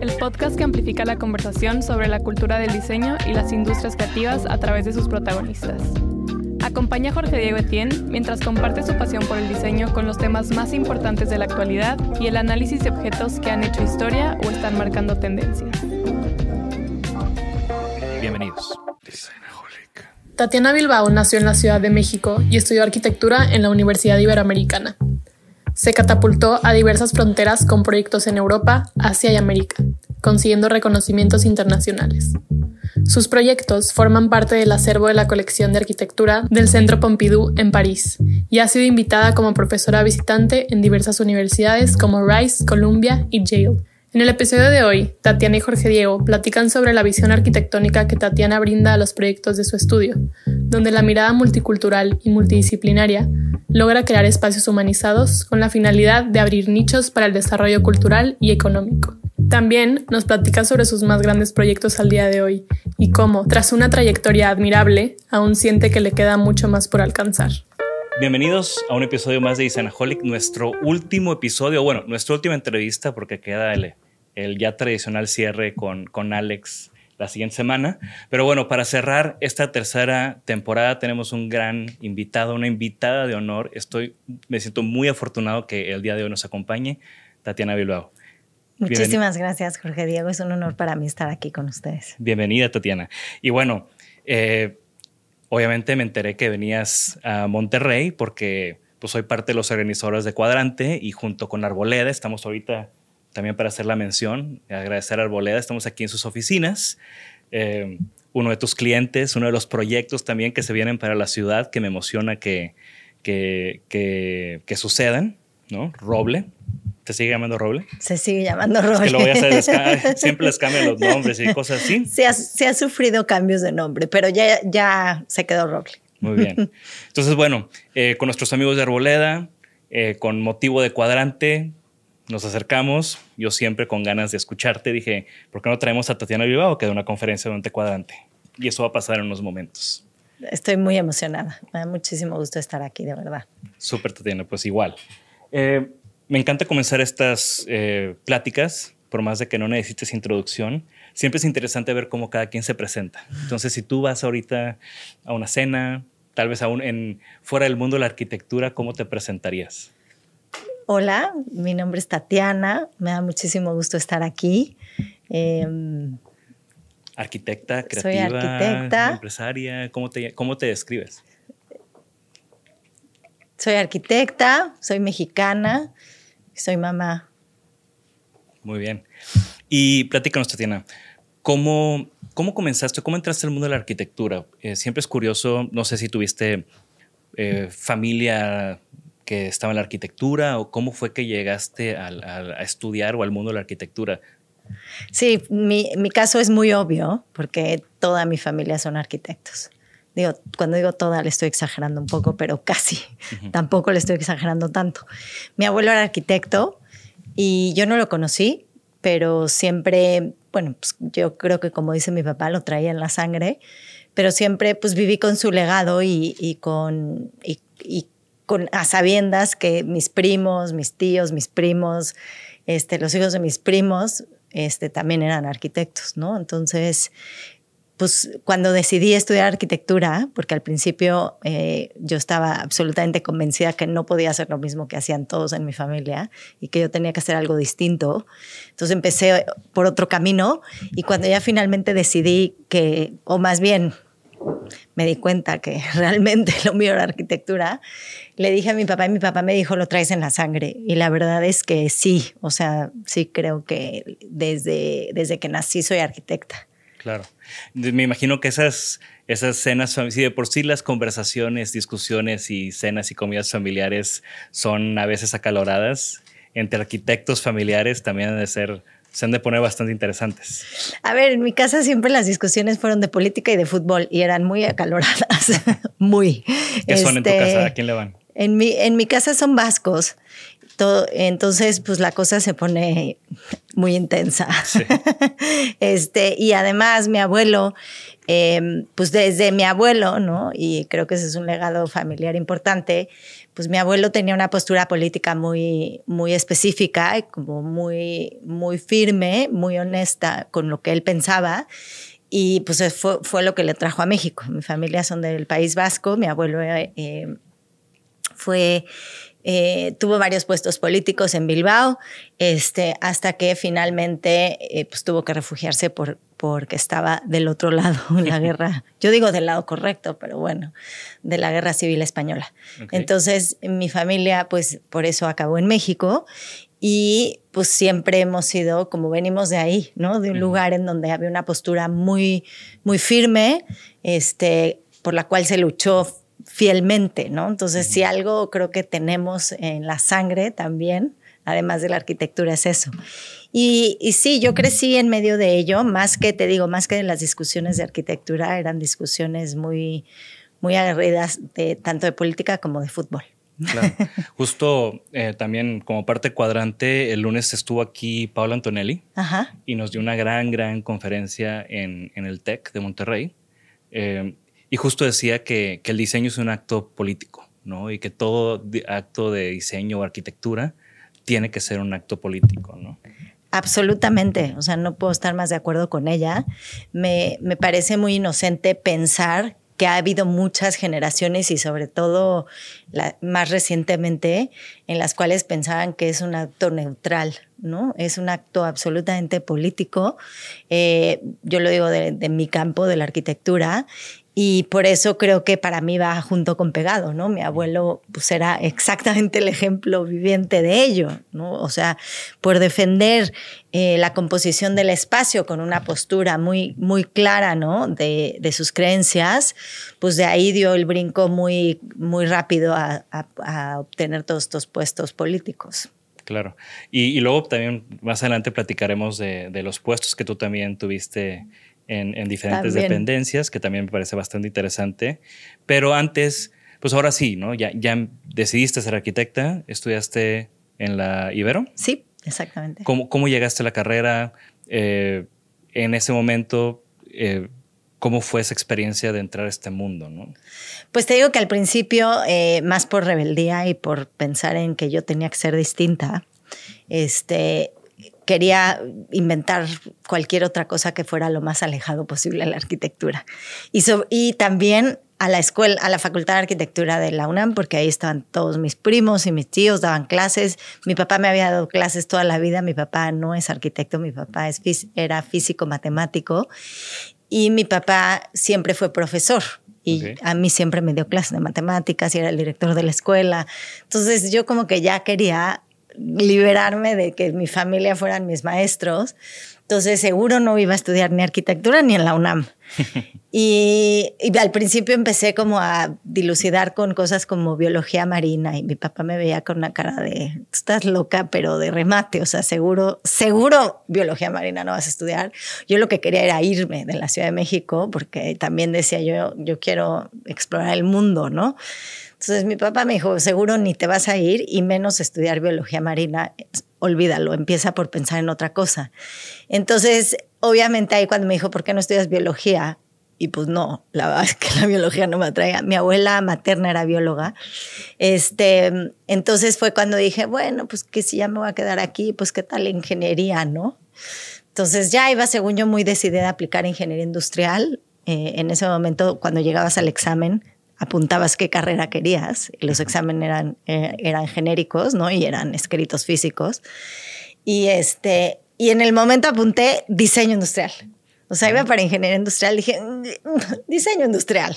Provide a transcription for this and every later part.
el podcast que amplifica la conversación sobre la cultura del diseño y las industrias creativas a través de sus protagonistas. Acompaña a Jorge Diego Etienne mientras comparte su pasión por el diseño con los temas más importantes de la actualidad y el análisis de objetos que han hecho historia o están marcando tendencias. Bienvenidos. Tatiana Bilbao nació en la Ciudad de México y estudió arquitectura en la Universidad Iberoamericana. Se catapultó a diversas fronteras con proyectos en Europa, Asia y América, consiguiendo reconocimientos internacionales. Sus proyectos forman parte del acervo de la colección de arquitectura del Centro Pompidou en París y ha sido invitada como profesora visitante en diversas universidades como Rice, Columbia y Yale. En el episodio de hoy, Tatiana y Jorge Diego platican sobre la visión arquitectónica que Tatiana brinda a los proyectos de su estudio, donde la mirada multicultural y multidisciplinaria logra crear espacios humanizados con la finalidad de abrir nichos para el desarrollo cultural y económico. También nos platica sobre sus más grandes proyectos al día de hoy y cómo, tras una trayectoria admirable, aún siente que le queda mucho más por alcanzar. Bienvenidos a un episodio más de Isanaholic, nuestro último episodio, bueno, nuestra última entrevista porque queda el, el ya tradicional cierre con, con Alex la siguiente semana. Pero bueno, para cerrar esta tercera temporada tenemos un gran invitado, una invitada de honor. Estoy, me siento muy afortunado que el día de hoy nos acompañe Tatiana Bilbao. Muchísimas gracias, Jorge Diego. Es un honor para mí estar aquí con ustedes. Bienvenida, Tatiana. Y bueno, eh, obviamente me enteré que venías a Monterrey porque pues soy parte de los organizadores de Cuadrante y junto con Arboleda estamos ahorita también para hacer la mención, agradecer a Arboleda, estamos aquí en sus oficinas. Eh, uno de tus clientes, uno de los proyectos también que se vienen para la ciudad que me emociona que, que, que, que sucedan, ¿no? Roble. ¿Se sigue llamando Roble? Se sigue llamando Roble. Es que lo voy a hacer, siempre les cambian los nombres y cosas así. Se ha, se ha sufrido cambios de nombre, pero ya, ya se quedó Roble. Muy bien. Entonces, bueno, eh, con nuestros amigos de Arboleda, eh, con motivo de cuadrante, nos acercamos. Yo siempre con ganas de escucharte dije, ¿por qué no traemos a Tatiana Bilbao que da una conferencia durante cuadrante? Y eso va a pasar en unos momentos. Estoy muy emocionada. Me da muchísimo gusto estar aquí, de verdad. Súper, Tatiana, pues igual. Eh, me encanta comenzar estas eh, pláticas, por más de que no necesites introducción. Siempre es interesante ver cómo cada quien se presenta. Entonces, si tú vas ahorita a una cena, tal vez aún en fuera del mundo de la arquitectura, ¿cómo te presentarías? Hola, mi nombre es Tatiana. Me da muchísimo gusto estar aquí. Eh, arquitecta, creativa, soy arquitecta. empresaria. ¿Cómo te, ¿Cómo te describes? Soy arquitecta, soy mexicana, soy mamá. Muy bien. Y platícanos, Tatiana, ¿cómo, cómo comenzaste? ¿Cómo entraste al mundo de la arquitectura? Eh, siempre es curioso, no sé si tuviste eh, familia que estaba en la arquitectura o cómo fue que llegaste a estudiar o al mundo de la arquitectura? Sí, mi, mi, caso es muy obvio porque toda mi familia son arquitectos. Digo, cuando digo toda le estoy exagerando un poco, pero casi. Tampoco le estoy exagerando tanto. Mi abuelo era arquitecto y yo no lo conocí, pero siempre, bueno, pues yo creo que como dice mi papá, lo traía en la sangre, pero siempre pues viví con su legado y, y con, y, y con a sabiendas que mis primos, mis tíos, mis primos, este, los hijos de mis primos este, también eran arquitectos, ¿no? Entonces, pues cuando decidí estudiar arquitectura, porque al principio eh, yo estaba absolutamente convencida que no podía hacer lo mismo que hacían todos en mi familia y que yo tenía que hacer algo distinto, entonces empecé por otro camino y cuando ya finalmente decidí que, o más bien me di cuenta que realmente lo mío era arquitectura, le dije a mi papá y mi papá me dijo, lo traes en la sangre. Y la verdad es que sí, o sea, sí creo que desde, desde que nací soy arquitecta. Claro. Me imagino que esas, esas cenas, sí, de por sí las conversaciones, discusiones y cenas y comidas familiares son a veces acaloradas, entre arquitectos familiares también han de ser se han de poner bastante interesantes. A ver, en mi casa siempre las discusiones fueron de política y de fútbol y eran muy acaloradas, muy. ¿Qué son en tu este, casa? ¿A quién le van? En mi, en mi casa son vascos. Todo, entonces, pues la cosa se pone muy intensa. este, y además, mi abuelo, em, pues desde mi abuelo, ¿no? Y creo que ese es un legado familiar importante pues mi abuelo tenía una postura política muy, muy específica y como muy, muy firme, muy honesta con lo que él pensaba. Y pues fue, fue lo que le trajo a México. Mi familia son del País Vasco, mi abuelo eh, fue eh, tuvo varios puestos políticos en Bilbao, este, hasta que finalmente eh, pues, tuvo que refugiarse por, porque estaba del otro lado en la guerra. Yo digo del lado correcto, pero bueno, de la guerra civil española. Entonces, mi familia, pues por eso acabó en México y pues siempre hemos sido, como venimos de ahí, ¿no? De un lugar en donde había una postura muy, muy firme, este, por la cual se luchó fielmente, ¿no? Entonces, si algo creo que tenemos en la sangre también, además de la arquitectura, es eso. Y, y, sí, yo crecí en medio de ello, más que, te digo, más que de las discusiones de arquitectura, eran discusiones muy, muy aguerridas, de, tanto de política como de fútbol. Claro. Justo eh, también como parte cuadrante, el lunes estuvo aquí Paula Antonelli y nos dio una gran, gran conferencia en, en el TEC de Monterrey. Eh, y justo decía que, que, el diseño es un acto político, ¿no? Y que todo acto de diseño o arquitectura tiene que ser un acto político, ¿no? Absolutamente, o sea, no puedo estar más de acuerdo con ella. Me, me parece muy inocente pensar que ha habido muchas generaciones y sobre todo más recientemente en las cuales pensaban que es un acto neutral, ¿no? Es un acto absolutamente político. Eh, yo lo digo de, de, mi campo, de la arquitectura, y por eso creo que para mí va junto con pegado, ¿no? Mi abuelo pues era exactamente el ejemplo viviente de ello, ¿no? O sea, por defender eh, la composición del espacio con una postura muy, muy clara, ¿no? De, de, sus creencias, pues de ahí dio el brinco muy, muy rápido a, a, obtener todos estos puestos políticos. Claro. Y, y, luego también más adelante platicaremos de, de los puestos que tú también tuviste en, diferentes dependencias, que también me parece bastante interesante. Pero antes, pues ahora sí, ¿no? Ya, ya decidiste ser arquitecta, estudiaste en la Ibero. Sí, exactamente. ¿Cómo, cómo llegaste a la carrera? Eh, en ese momento, eh, ¿cómo fue esa experiencia de entrar a este mundo? ¿no? Pues te digo que al principio, eh, más por rebeldía y por pensar en que yo tenía que ser distinta, este, quería inventar cualquier otra cosa que fuera lo más alejado posible a la arquitectura. Y, y también a la escuela, a la Facultad de Arquitectura de la UNAM, porque ahí estaban todos mis primos y mis tíos, daban clases. Mi papá me había dado clases toda la vida. Mi papá no es arquitecto, mi papá es, era físico matemático. Y mi papá siempre fue profesor. Y a mí siempre me dio clases de matemáticas y era el director de la escuela. Entonces yo como que ya quería liberarme de que mi familia fueran mis maestros. Entonces seguro no iba a estudiar ni arquitectura ni en la UNAM. y, al principio empecé como a dilucidar con cosas como biología marina y mi papá me veía con una cara de, estás loca, pero de remate, o sea, seguro, seguro biología marina no vas a estudiar. Yo lo que quería era irme de la Ciudad de México porque también decía yo, yo quiero explorar el mundo, ¿no? Entonces mi papá me dijo, seguro ni te vas a ir y menos estudiar biología marina, olvídalo, empieza por pensar en otra cosa. Entonces, obviamente ahí cuando me dijo, ¿por qué no estudias biología? Y pues no, la verdad es que la biología no me atraía. Mi abuela materna era bióloga. Este, entonces fue cuando dije, bueno, pues que si ya me voy a quedar aquí, pues qué tal ingeniería, ¿no? Entonces ya iba, según yo, muy decidida a aplicar ingeniería industrial. Eh, en ese momento, cuando llegabas al examen, apuntabas qué carrera querías y los exámenes eran, eh, eran genéricos, ¿no? Y eran escritos físicos. Y, este, y en el momento apunté diseño industrial. O sea, iba para ingeniería industrial, dije, mm, diseño industrial.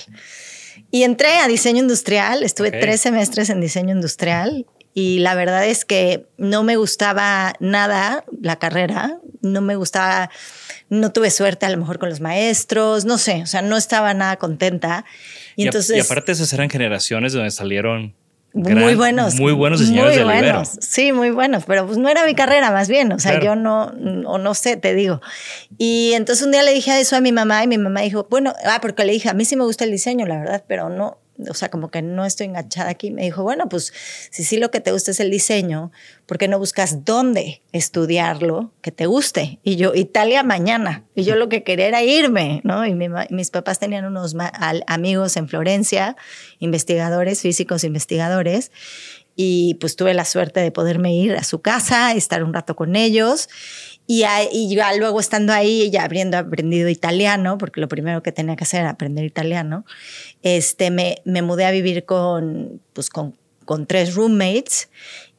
Y entré a diseño industrial, estuve tres semestres en diseño industrial y la verdad es que no me gustaba nada la carrera, no me gustaba, no tuve suerte a lo mejor con los maestros, no sé, o sea, no estaba nada contenta. Y, entonces, y aparte esas eran generaciones donde salieron muy buenos. Muy buenos diseñadores muy buenos, Sí, muy buenos, pero pues no era mi carrera más bien, o sea, yo no, o no sé, te digo. Y entonces un día le dije eso a mi mamá y mi mamá dijo, bueno, ah, porque le dije, a mí sí me gusta el diseño, la verdad, pero no, o sea, como que no estoy enganchada aquí. Me dijo, bueno, pues si sí lo que te gusta es el diseño, ¿por qué no buscas dónde estudiarlo que te guste? Y yo, Italia mañana. Y yo lo que quería era irme, ¿no? Y mis papás tenían unos amigos en Florencia, investigadores, físicos investigadores. Y pues tuve la suerte de poderme ir a su casa, estar un rato con ellos. Y, luego estando ahí, ya habiendo aprendido italiano, porque lo primero que tenía que hacer era aprender italiano, este, me, mudé a vivir con, pues con tres roommates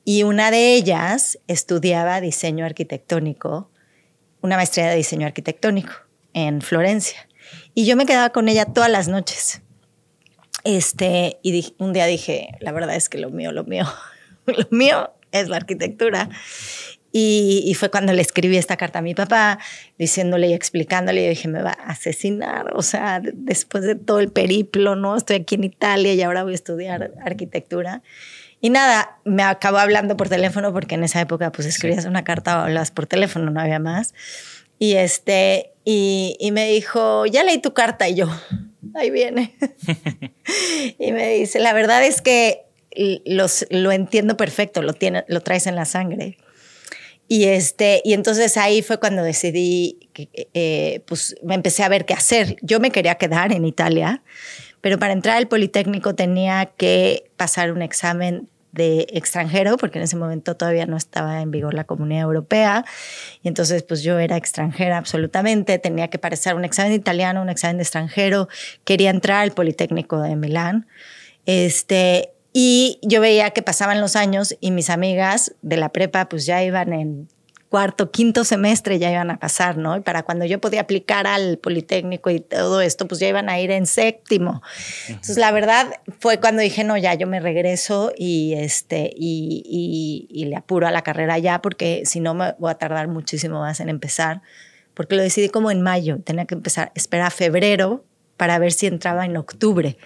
y una de ellas estudiaba diseño arquitectónico, una maestría de diseño arquitectónico en Florencia. Y yo me quedaba con ella todas las noches. Este, y un día dije, la verdad es que lo mío, lo mío, lo mío es la arquitectura. Y, fue cuando le escribí esta carta a mi papá, diciéndole y explicándole, y dije, me va a asesinar, o sea, después de todo el periplo, ¿no? Estoy aquí en Italia y ahora voy a estudiar arquitectura. Y nada, me acabó hablando por teléfono porque en esa época pues escribías una carta o hablas por teléfono, no había más. Y este, y, y me dijo, ya leí tu carta y yo, ahí viene. y me dice, la verdad es que los, lo entiendo perfecto, lo, tiene, lo traes en la sangre. Y, este, y entonces ahí fue cuando decidí, eh, pues me empecé a ver qué hacer. Yo me quería quedar en Italia, pero para entrar al Politécnico tenía que pasar un examen de extranjero, porque en ese momento todavía no estaba en vigor la Comunidad Europea. Y entonces, pues yo era extranjera absolutamente, tenía que pasar un examen italiano, un examen de extranjero. Quería entrar al Politécnico de Milán. Este, y yo veía que pasaban los años y mis amigas de la prepa pues ya iban en cuarto, quinto semestre ya iban a pasar, ¿no? Y para cuando yo podía aplicar al Politécnico y todo esto, pues ya iban a ir en séptimo. Entonces, la verdad fue cuando dije, no, ya yo me regreso y, este, y, y, le apuro a la carrera ya, porque si no me voy a tardar muchísimo más en empezar, porque lo decidí como en mayo, tenía que empezar, esperar a febrero para ver si entraba en octubre.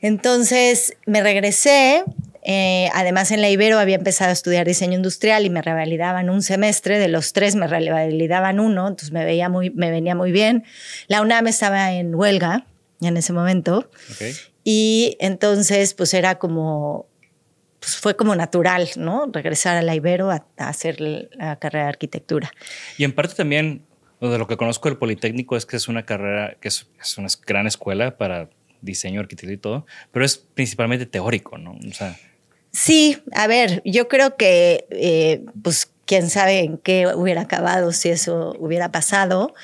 Entonces me regresé. Eh, además, en la Ibero había empezado a estudiar diseño industrial y me revalidaban un semestre. De los tres me revalidaban uno, entonces me, veía muy, me venía muy bien. La UNAM estaba en huelga en ese momento. Y entonces, pues era como, pues fue como natural, ¿no? Regresar a la Ibero a, hacer la carrera de arquitectura. Y en parte también, de lo que conozco del Politécnico es que es una carrera, que es, es una gran escuela para diseño, arquitectura y todo, pero es principalmente teórico, ¿no? O sea, sí, a ver, yo creo que, eh, pues, quién sabe en qué hubiera acabado si eso hubiera pasado.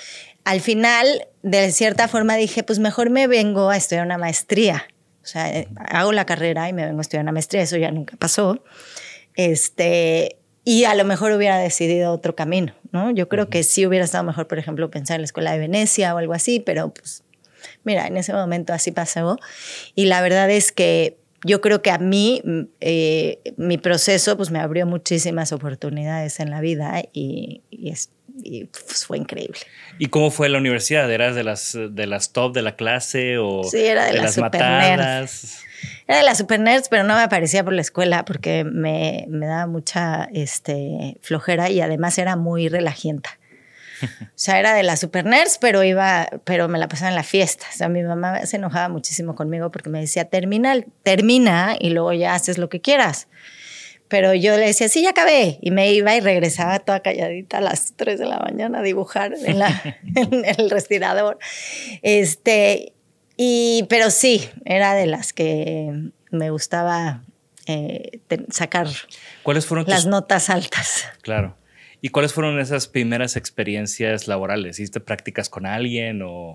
Al final, de cierta forma, dije, pues mejor me vengo a estudiar una maestría. O sea, eh, hago la carrera y me vengo a estudiar una maestría, eso ya nunca pasó. Este, y a lo mejor hubiera decidido otro camino, ¿no? Yo creo que sí hubiera estado mejor, por ejemplo, pensar en la escuela de Venecia o algo así, pero pues Mira, en ese momento así pasó. Y la verdad es que yo creo que a mí eh, mi proceso pues me abrió muchísimas oportunidades en la vida y, y pues, fue increíble. ¿Y cómo fue la universidad? ¿Eras de las, de las top de la clase o sí, era de, las matadas? Era de las super nerds, pero no me aparecía por la escuela porque me, me daba mucha este, flojera y además era muy relajienta. O sea, era de las super nerds, pero iba, pero me la pasaba en la fiesta. O sea, mi mamá se enojaba muchísimo conmigo porque me decía, termina, termina y luego ya haces lo que quieras. Pero yo le decía, sí, ya acabé. Y me iba y regresaba toda calladita a las 3 de la mañana a dibujar en, la, en el respirador. Este, y, pero sí, era de las que me gustaba eh, sacar ¿Cuáles fueron las notas altas. Claro. ¿Y cuáles fueron esas primeras experiencias laborales? ¿Hiciste prácticas con alguien o...?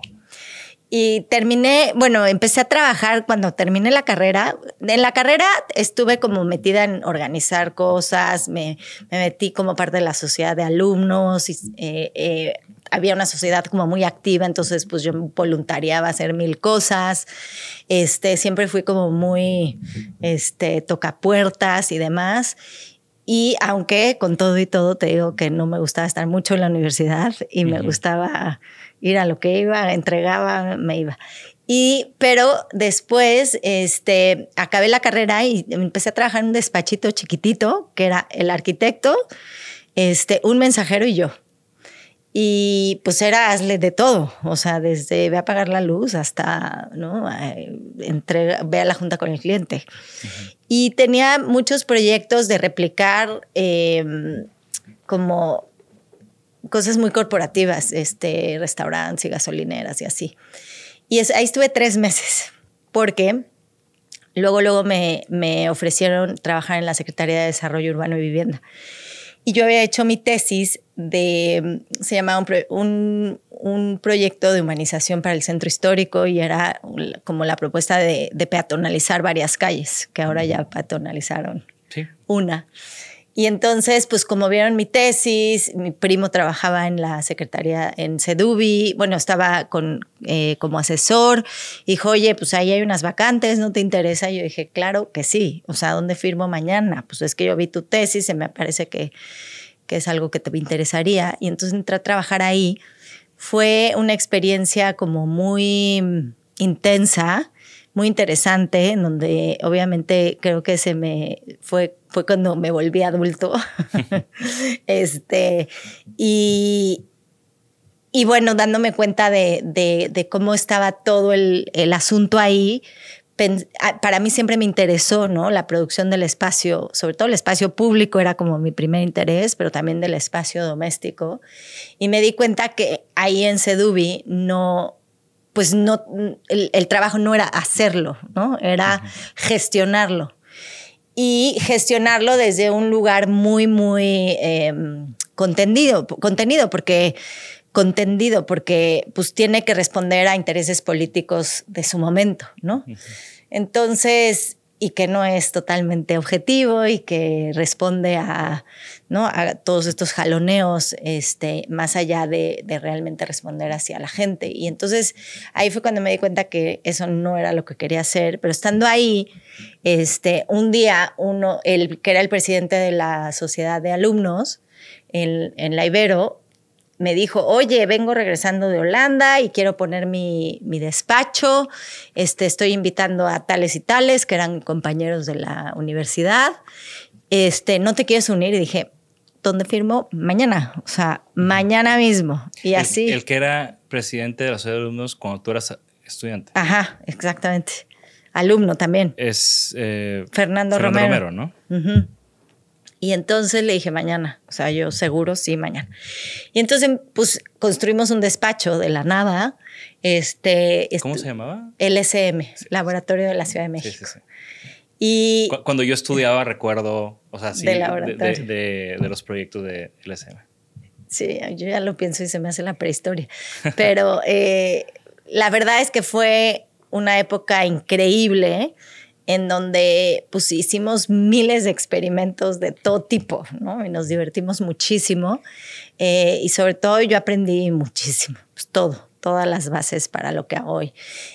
Y terminé, bueno, empecé a trabajar cuando terminé la carrera. En la carrera estuve como metida en organizar cosas, me, metí como parte de la sociedad de alumnos, eh, eh, había una sociedad como muy activa, entonces pues yo voluntariaba a hacer mil cosas. Este, siempre fui como muy, este, puertas y demás. Y aunque con todo y todo te digo que no me gustaba estar mucho en la universidad y me gustaba ir a lo que iba, entregaba, me iba. Y, pero después, este, acabé la carrera y empecé a trabajar en un despachito chiquitito, que era el arquitecto, este, un mensajero y yo. Y pues era hazle de todo, o sea, desde ve a pagar la luz hasta, ¿no? Entrega, ve a la junta con el cliente. Y tenía muchos proyectos de replicar em, como cosas muy corporativas, este, restaurantes y gasolineras y así. Y ahí estuve tres meses, porque luego, luego me, me ofrecieron trabajar en la Secretaría de Desarrollo Urbano y Vivienda. Y yo había hecho mi tesis de, se llamaba un, un, proyecto de humanización para el centro histórico y era como la propuesta de, de peatonalizar varias calles, que ahora ya peatonalizaron una. Y entonces, pues como vieron mi tesis, mi primo trabajaba en la secretaría en Sedubi, bueno, estaba con, eh, como asesor, dijo, oye, pues ahí hay unas vacantes, ¿no te interesa? Y yo dije, claro que sí, o sea, ¿dónde firmo mañana? Pues es que yo vi tu tesis y me parece que, que es algo que te interesaría. Y entonces entré a trabajar ahí. Fue una experiencia como muy intensa muy interesante, en donde obviamente creo que se me fue, fue cuando me volví adulto. este, y, y bueno, dándome cuenta de, de, cómo estaba todo el, el asunto ahí, para mí siempre me interesó, ¿no? La producción del espacio, sobre todo el espacio público era como mi primer interés, pero también del espacio doméstico. Y me di cuenta que ahí en Sedubi no, pues no, el, trabajo no era hacerlo, ¿no? Era gestionarlo. Y gestionarlo desde un lugar muy, muy em, contenido, contenido, porque contendido, porque pues tiene que responder a intereses políticos de su momento, ¿no? Entonces, y que no es totalmente objetivo y que responde a, ¿no? a todos estos jaloneos este, más allá de, de, realmente responder hacia la gente. Y entonces ahí fue cuando me di cuenta que eso no era lo que quería hacer, pero estando ahí, este, un día uno, el, que era el presidente de la sociedad de alumnos en, en la Ibero, me dijo, oye, vengo regresando de Holanda y quiero poner mi, mi, despacho, este, estoy invitando a tales y tales que eran compañeros de la universidad, este, ¿no te quieres unir? Y dije, ¿dónde firmo? Mañana, o sea, mañana mismo. Y así. El que era presidente de la Sociedad de Alumnos cuando tú eras estudiante. Ajá, exactamente. Alumno también. Es eh, Fernando, Romero. ¿no? Y entonces le dije mañana, o sea, yo seguro sí mañana. Y entonces pues construimos un despacho de la nada. Este, ¿Cómo se llamaba? LSM, Laboratorio de la Ciudad de México. Sí, sí, y cuando yo estudiaba recuerdo, o sea, sí, de, de, los proyectos de LSM. Sí, yo ya lo pienso y se me hace la prehistoria. Pero eh, la verdad es que fue una época increíble en donde pues hicimos miles de experimentos de todo tipo, ¿no? Y nos divertimos muchísimo. Eh, y sobre todo yo aprendí muchísimo, pues todo, todas las bases para lo que hago hoy.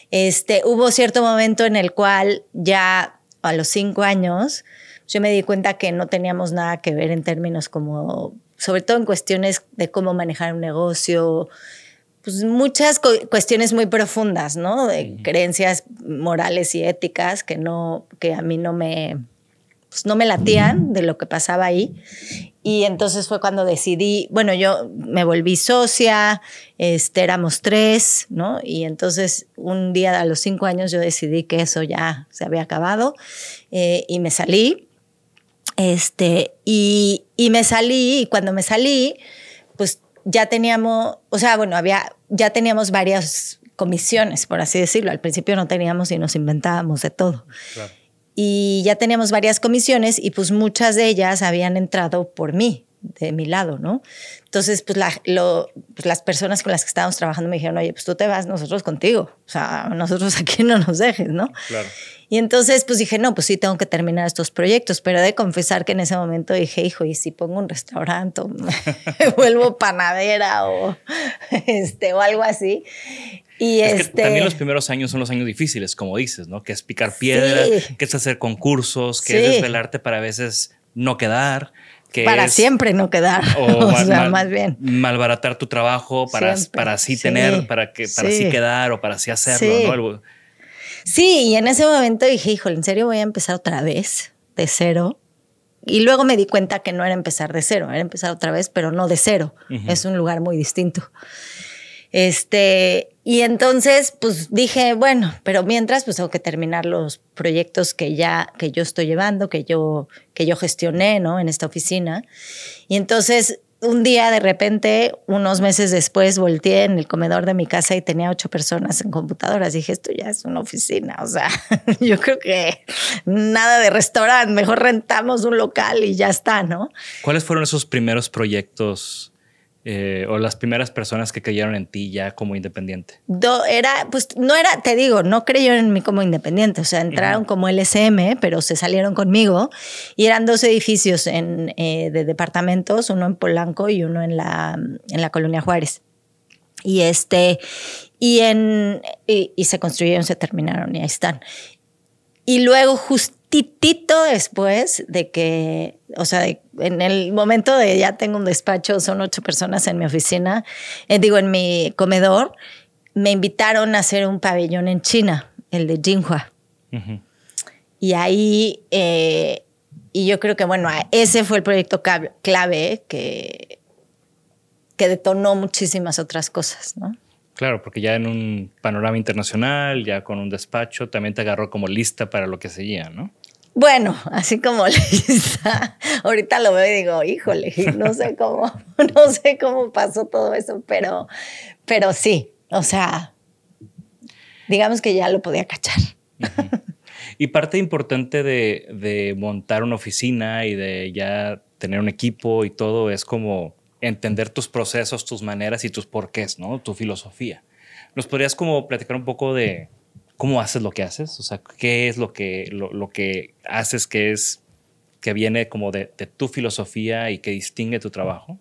Este, hubo cierto momento en el cual ya a los cinco años yo me di cuenta que no teníamos nada que ver en términos como sobre todo en cuestiones de cómo manejar un negocio, pues muchas cuestiones muy profundas, ¿no? De creencias morales y éticas que no, que a mí no me, pues no me latían de lo que pasaba ahí. Y entonces fue cuando decidí, bueno, yo me volví socia, este, éramos tres, ¿no? Y entonces un día a los cinco años yo decidí que eso ya se había acabado eh, y me salí. Este, y, y me salí, y cuando me salí, pues ya teníamos, o sea, bueno, había, ya teníamos varias comisiones, por así decirlo. Al principio no teníamos y nos inventábamos de todo. Y ya teníamos varias comisiones y pues muchas de ellas habían entrado por mí, de mi lado, ¿no? Entonces, pues, pues, las personas con las que estábamos trabajando me dijeron, oye, pues tú te vas, nosotros contigo. O sea, nosotros aquí no nos dejes, ¿no? Claro. Y entonces, pues dije, no, pues sí, tengo que terminar estos proyectos, pero he de confesar que en ese momento dije, hijo, ¿y si pongo un restaurante o me vuelvo panadera o, este, o algo así? Y este... también los primeros años son los años difíciles, como dices, ¿no? Que es picar piedra, que es hacer concursos, que es desvelarte para a veces no quedar. Que para siempre no quedar. O, sea, más bien. Malbaratar tu trabajo para, para así tener, para que para así quedar o para así hacerlo, ¿no? Sí, y en ese momento dije, híjole, ¿en serio voy a empezar otra vez de cero? Y luego me di cuenta que no era empezar de cero, era empezar otra vez, pero no de cero. Es un lugar muy distinto. Este, y entonces, pues dije, bueno, pero mientras, pues tengo que terminar los proyectos que ya, que yo estoy llevando, que yo, que yo gestioné, ¿no? En esta oficina. Y entonces un día de repente, unos meses después, volteé en el comedor de mi casa y tenía ocho personas en computadoras. Dije, esto ya es una oficina. O sea, yo creo que nada de restaurante, mejor rentamos un local y ya está, ¿no? ¿Cuáles fueron esos primeros proyectos eh, o las primeras personas que creyeron en ti ya como independiente? era, pues no era, te digo, no creyeron en mí como independiente, o sea, entraron como LSM, pero se salieron conmigo y eran dos edificios en, eh, de departamentos, uno en Polanco y uno en la, en la Colonia Juárez. Y este, y en, y, se construyeron, se terminaron y ahí están. Y luego justitito después de que, o sea, en el momento de ya tengo un despacho, son ocho personas en mi oficina, eh, digo, en mi comedor, me invitaron a hacer un pabellón en China, el de Jinhua. Y ahí, eh, y yo creo que, bueno, ese fue el proyecto clave que, que detonó muchísimas otras cosas, ¿no? Claro, porque ya en un panorama internacional, ya con un despacho, también te agarró como lista para lo que seguía, ¿no? Bueno, así como lista. Ahorita lo veo y digo, híjole, no sé cómo, no sé cómo pasó todo eso, pero, pero sí, o sea, digamos que ya lo podía cachar. Y parte importante de, de montar una oficina y de ya tener un equipo y todo es como entender tus procesos, tus maneras y tus porqués, ¿no? Tu filosofía. ¿Nos podrías como platicar un poco de cómo haces lo que haces? O sea, ¿qué es lo que, lo, que haces que es, que viene como de, tu filosofía y que distingue tu trabajo?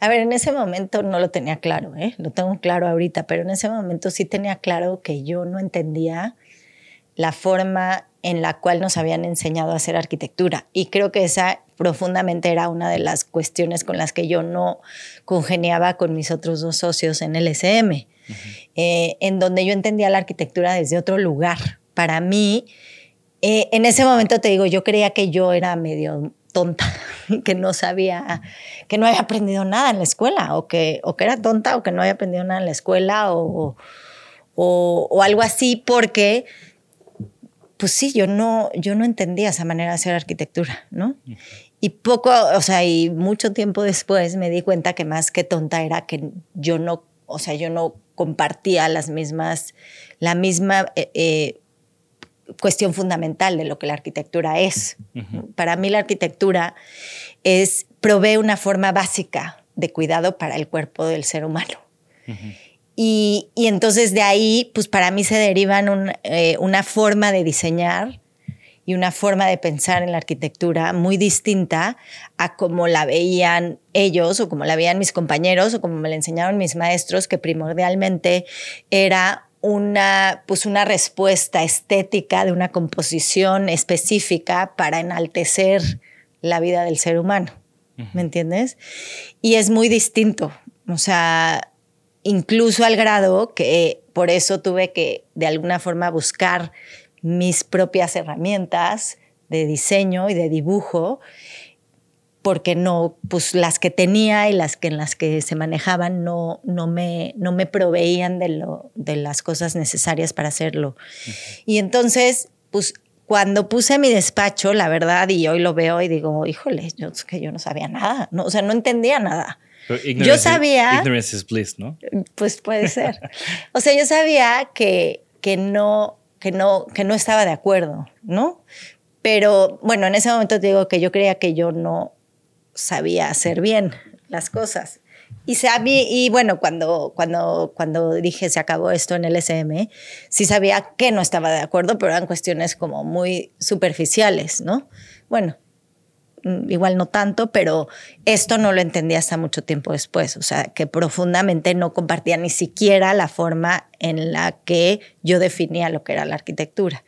A ver, en ese momento no lo tenía claro, ¿eh? lo tengo claro ahorita, pero en ese momento sí tenía claro que yo no entendía la forma en la cual nos habían enseñado a hacer arquitectura. Y creo que esa profundamente era una de las cuestiones con las que yo no congeniaba con mis otros dos socios en el SM, eh, en donde yo entendía la arquitectura desde otro lugar. Para mí, eh, en ese momento te digo, yo creía que yo era medio tonta, que no sabía, que no había aprendido nada en la escuela, o que, o que era tonta, o que no había aprendido nada en la escuela, o, o, o algo así, porque pues sí, yo no, yo no entendía esa manera de hacer arquitectura, ¿no? Y poco, o sea, y mucho tiempo después me di cuenta que más que tonta era que yo no, o sea, yo no compartía las mismas, la misma eh, eh, cuestión fundamental de lo que la arquitectura es. Para mí la arquitectura es, provee una forma básica de cuidado para el cuerpo del ser humano. Y, entonces de ahí, pues para mí se derivan eh, una forma de diseñar y una forma de pensar en la arquitectura muy distinta a como la veían ellos o como la veían mis compañeros o como me la enseñaron mis maestros, que primordialmente era una, pues una respuesta estética de una composición específica para enaltecer la vida del ser humano. ¿me entiendes? Y es muy distinto, o sea, incluso al grado que por eso tuve que de alguna forma buscar mis propias herramientas de diseño y de dibujo porque no, pues las que tenía y las que en las que se manejaban no, no, me, no me proveían de, lo, de las cosas necesarias para hacerlo. Y entonces, pues cuando puse mi despacho, la verdad, y hoy lo veo y digo, híjole, yo, que yo no sabía nada, no, o sea, no entendía nada. Yo sabía... Ignorance is bliss, ¿no? Pues puede ser. o sea, yo sabía que, que, no, que, no, que no estaba de acuerdo, ¿no? Pero bueno, en ese momento te digo que yo creía que yo no, sabía hacer bien las cosas. Y, sabía, y bueno, cuando, cuando, cuando dije se acabó esto en el SM, sí sabía que no estaba de acuerdo, pero eran cuestiones como muy superficiales, ¿no? Bueno, igual no tanto, pero esto no lo entendí hasta mucho tiempo después, o sea, que profundamente no compartía ni siquiera la forma en la que yo definía lo que era la arquitectura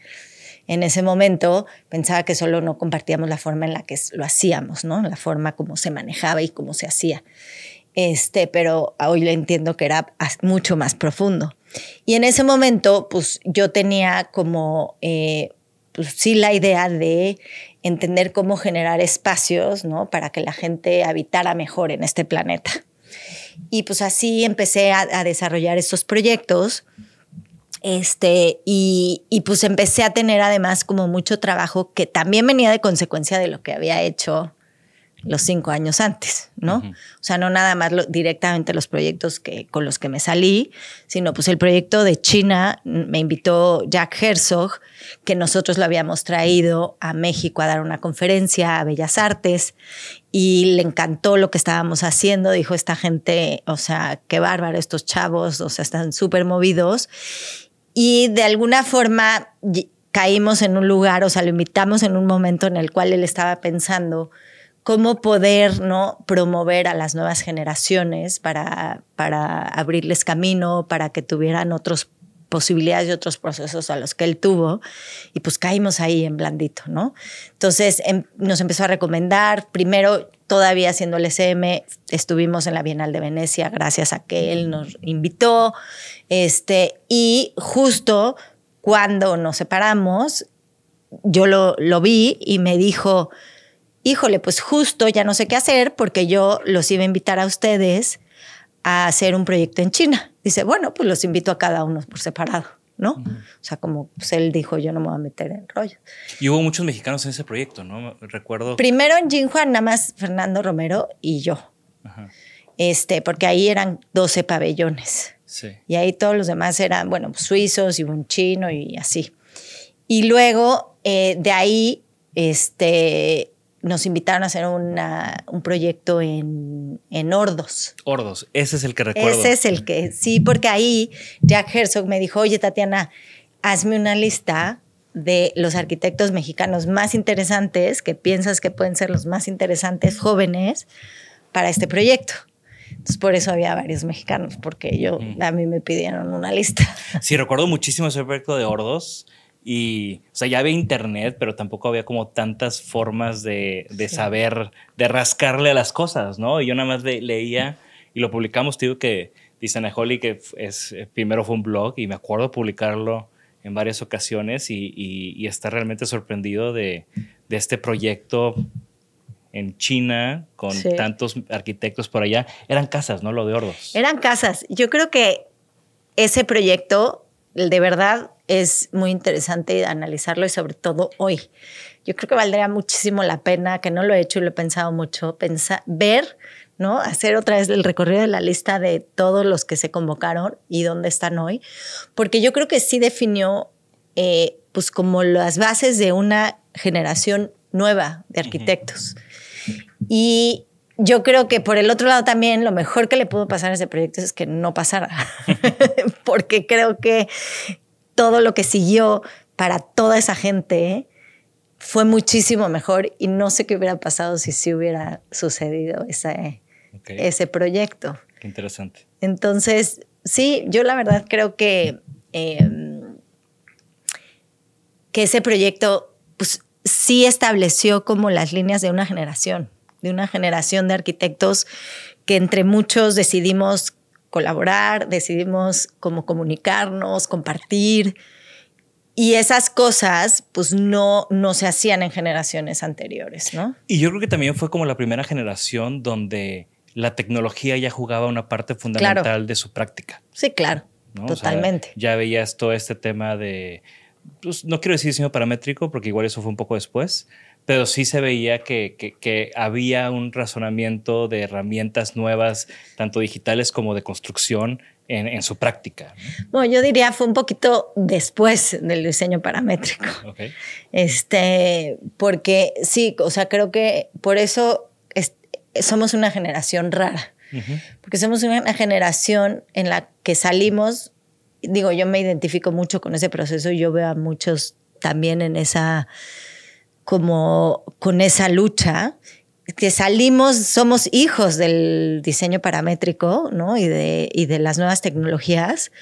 en ese momento pensaba que solo no compartíamos la forma en la que lo hacíamos, ¿no? La forma como se manejaba y cómo se hacía. Este, pero hoy le entiendo que era mucho más profundo. Y en ese momento, pues yo tenía como, eh, pues sí, la idea de entender cómo generar espacios, ¿no? Para que la gente habitara mejor en este planeta. Y pues así empecé a, desarrollar estos proyectos este, y, y, pues empecé a tener además como mucho trabajo que también venía de consecuencia de lo que había hecho los cinco años antes, ¿no? O sea, no nada más directamente los proyectos que, con los que me salí, sino pues el proyecto de China me invitó Jack Herzog, que nosotros lo habíamos traído a México a dar una conferencia a Bellas Artes y le encantó lo que estábamos haciendo, dijo esta gente, o sea, qué bárbaro estos chavos, o sea, están súper movidos y de alguna forma caímos en un lugar, o sea, lo invitamos en un momento en el cual él estaba pensando cómo poder ¿no? promover a las nuevas generaciones para, para abrirles camino, para que tuvieran otros posibilidades y otros procesos a los que él tuvo y pues caímos ahí en blandito, ¿no? Entonces em, nos empezó a recomendar, primero todavía haciendo el SM, estuvimos en la Bienal de Venecia gracias a que él nos invitó, este, y justo cuando nos separamos, yo lo, lo vi y me dijo, híjole, pues justo ya no sé qué hacer porque yo los iba a invitar a ustedes a hacer un proyecto en China. Dice, bueno, pues los invito a cada uno por separado. ¿no? O sea, como pues, él dijo, yo no me voy a meter en rollo. Y hubo muchos mexicanos en ese proyecto, ¿no? Recuerdo. Primero en Jinjuan, nada más Fernando Romero y yo. Este, porque ahí eran 12 pabellones. Sí. Y ahí todos los demás eran, bueno, suizos y un chino y así. Y luego eh, de ahí, este, nos invitaron a hacer un proyecto en, en Ordos. Ordos, ese es el que recuerdo. Ese es el que, sí, porque ahí Jack Herzog me dijo, oye Tatiana, hazme una lista de los arquitectos mexicanos más interesantes, que piensas que pueden ser los más interesantes jóvenes para este proyecto. Entonces, por eso había varios mexicanos, porque yo, a mí me pidieron una lista. Sí, recuerdo muchísimo ese proyecto de Ordos. Y, o sea, ya había internet, pero tampoco había como tantas formas de, de saber, de rascarle a las cosas, ¿no? Y yo nada más leía y lo publicamos, digo que dicen a Holly que es, primero fue un blog y me acuerdo publicarlo en varias ocasiones y, y, estar realmente sorprendido de, de, este proyecto en China con tantos arquitectos por allá. Eran casas, ¿no? Lo de Ordos. Eran casas. Yo creo que ese proyecto, de verdad, es muy interesante analizarlo y sobre todo hoy. Yo creo que valdría muchísimo la pena, que no lo he hecho y lo he pensado mucho, pensar, ver, ¿no? Hacer otra vez el recorrido de la lista de todos los que se convocaron y dónde están hoy, porque yo creo que sí definió, eh, pues como las bases de una generación nueva de arquitectos. Y yo creo que por el otro lado también lo mejor que le pudo pasar a ese proyecto es que no pasara, porque creo que todo lo que siguió para toda esa gente fue muchísimo mejor y no sé qué hubiera pasado si sí hubiera sucedido ese, ese proyecto. Qué interesante. Entonces, sí, yo la verdad creo que, em, que ese proyecto pues, sí estableció como las líneas de una generación. De una generación de arquitectos que entre muchos decidimos colaborar, decidimos cómo comunicarnos, compartir. Y esas cosas, pues no, no se hacían en generaciones anteriores, ¿no? Y yo creo que también fue como la primera generación donde la tecnología ya jugaba una parte fundamental de su práctica. Sí, claro. Totalmente. ya veías todo este tema de, pues, no quiero decir diseño paramétrico, porque igual eso fue un poco después, pero sí se veía que, que, había un razonamiento de herramientas nuevas, tanto digitales como de construcción, en, en su práctica. Bueno, yo diría fue un poquito después del diseño paramétrico. Okay. Este, porque sí, o sea, creo que por eso somos una generación rara, porque somos una generación en la que salimos, digo, yo me identifico mucho con ese proceso y yo veo a muchos también en esa, como con esa lucha, que salimos, somos hijos del diseño paramétrico, ¿no? Y de, y de las nuevas tecnologías,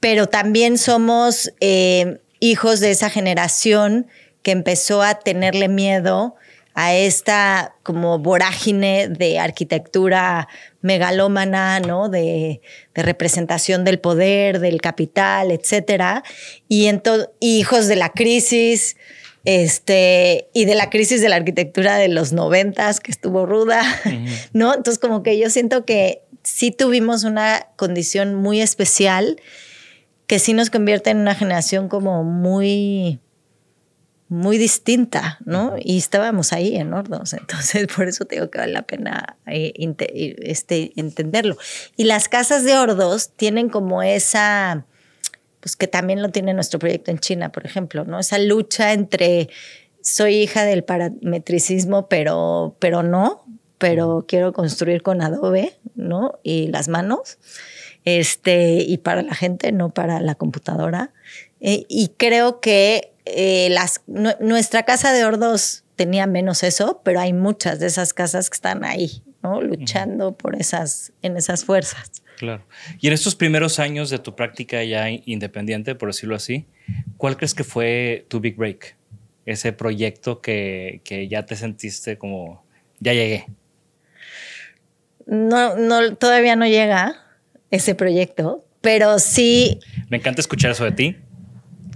pero también somos eh, hijos de esa generación que empezó a tenerle miedo a esta como vorágine de arquitectura megalómana, ¿no? De, representación del poder, del capital, etcétera. Y hijos de la crisis, este, y de la crisis de la arquitectura de los noventas, que estuvo ruda, ¿no? Entonces, como que yo siento que sí tuvimos una condición muy especial que sí nos convierte en una generación como muy muy distinta, ¿no? Y estábamos ahí en Hordos, entonces por eso tengo que vale la pena eh, este, entenderlo. Y las casas de Hordos tienen como esa, pues que también lo tiene nuestro proyecto en China, por ejemplo, ¿no? Esa lucha entre soy hija del parametricismo, pero, pero no, pero quiero construir con adobe, ¿no? Y las manos, este, y para la gente, no para la computadora. Eh, y creo que eh, las, nuestra casa de hordos tenía menos eso, pero hay muchas de esas casas que están ahí, ¿no? Luchando por esas, en esas fuerzas. Claro. Y en estos primeros años de tu práctica ya independiente, por decirlo así, ¿cuál crees que fue tu big break? Ese proyecto que, que ya te sentiste como, ya llegué. No, no, todavía no llega ese proyecto, pero sí. Me encanta escuchar eso de ti.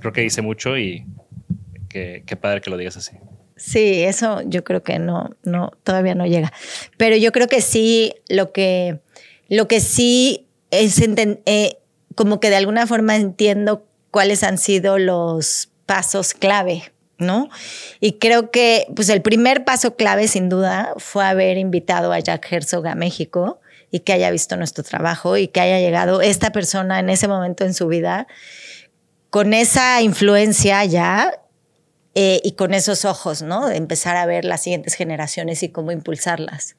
Creo que dice mucho y Qué, padre que lo digas así. Sí, eso yo creo que no, no, todavía no llega. Pero yo creo que sí, lo que, lo que sí es eh, como que de alguna forma entiendo cuáles han sido los pasos clave, ¿no? Y creo que, pues el primer paso clave, sin duda, fue haber invitado a Jack Herzog a México y que haya visto nuestro trabajo y que haya llegado esta persona en ese momento en su vida con esa influencia ya eh, y con esos ojos, ¿no? De empezar a ver las siguientes generaciones y cómo impulsarlas.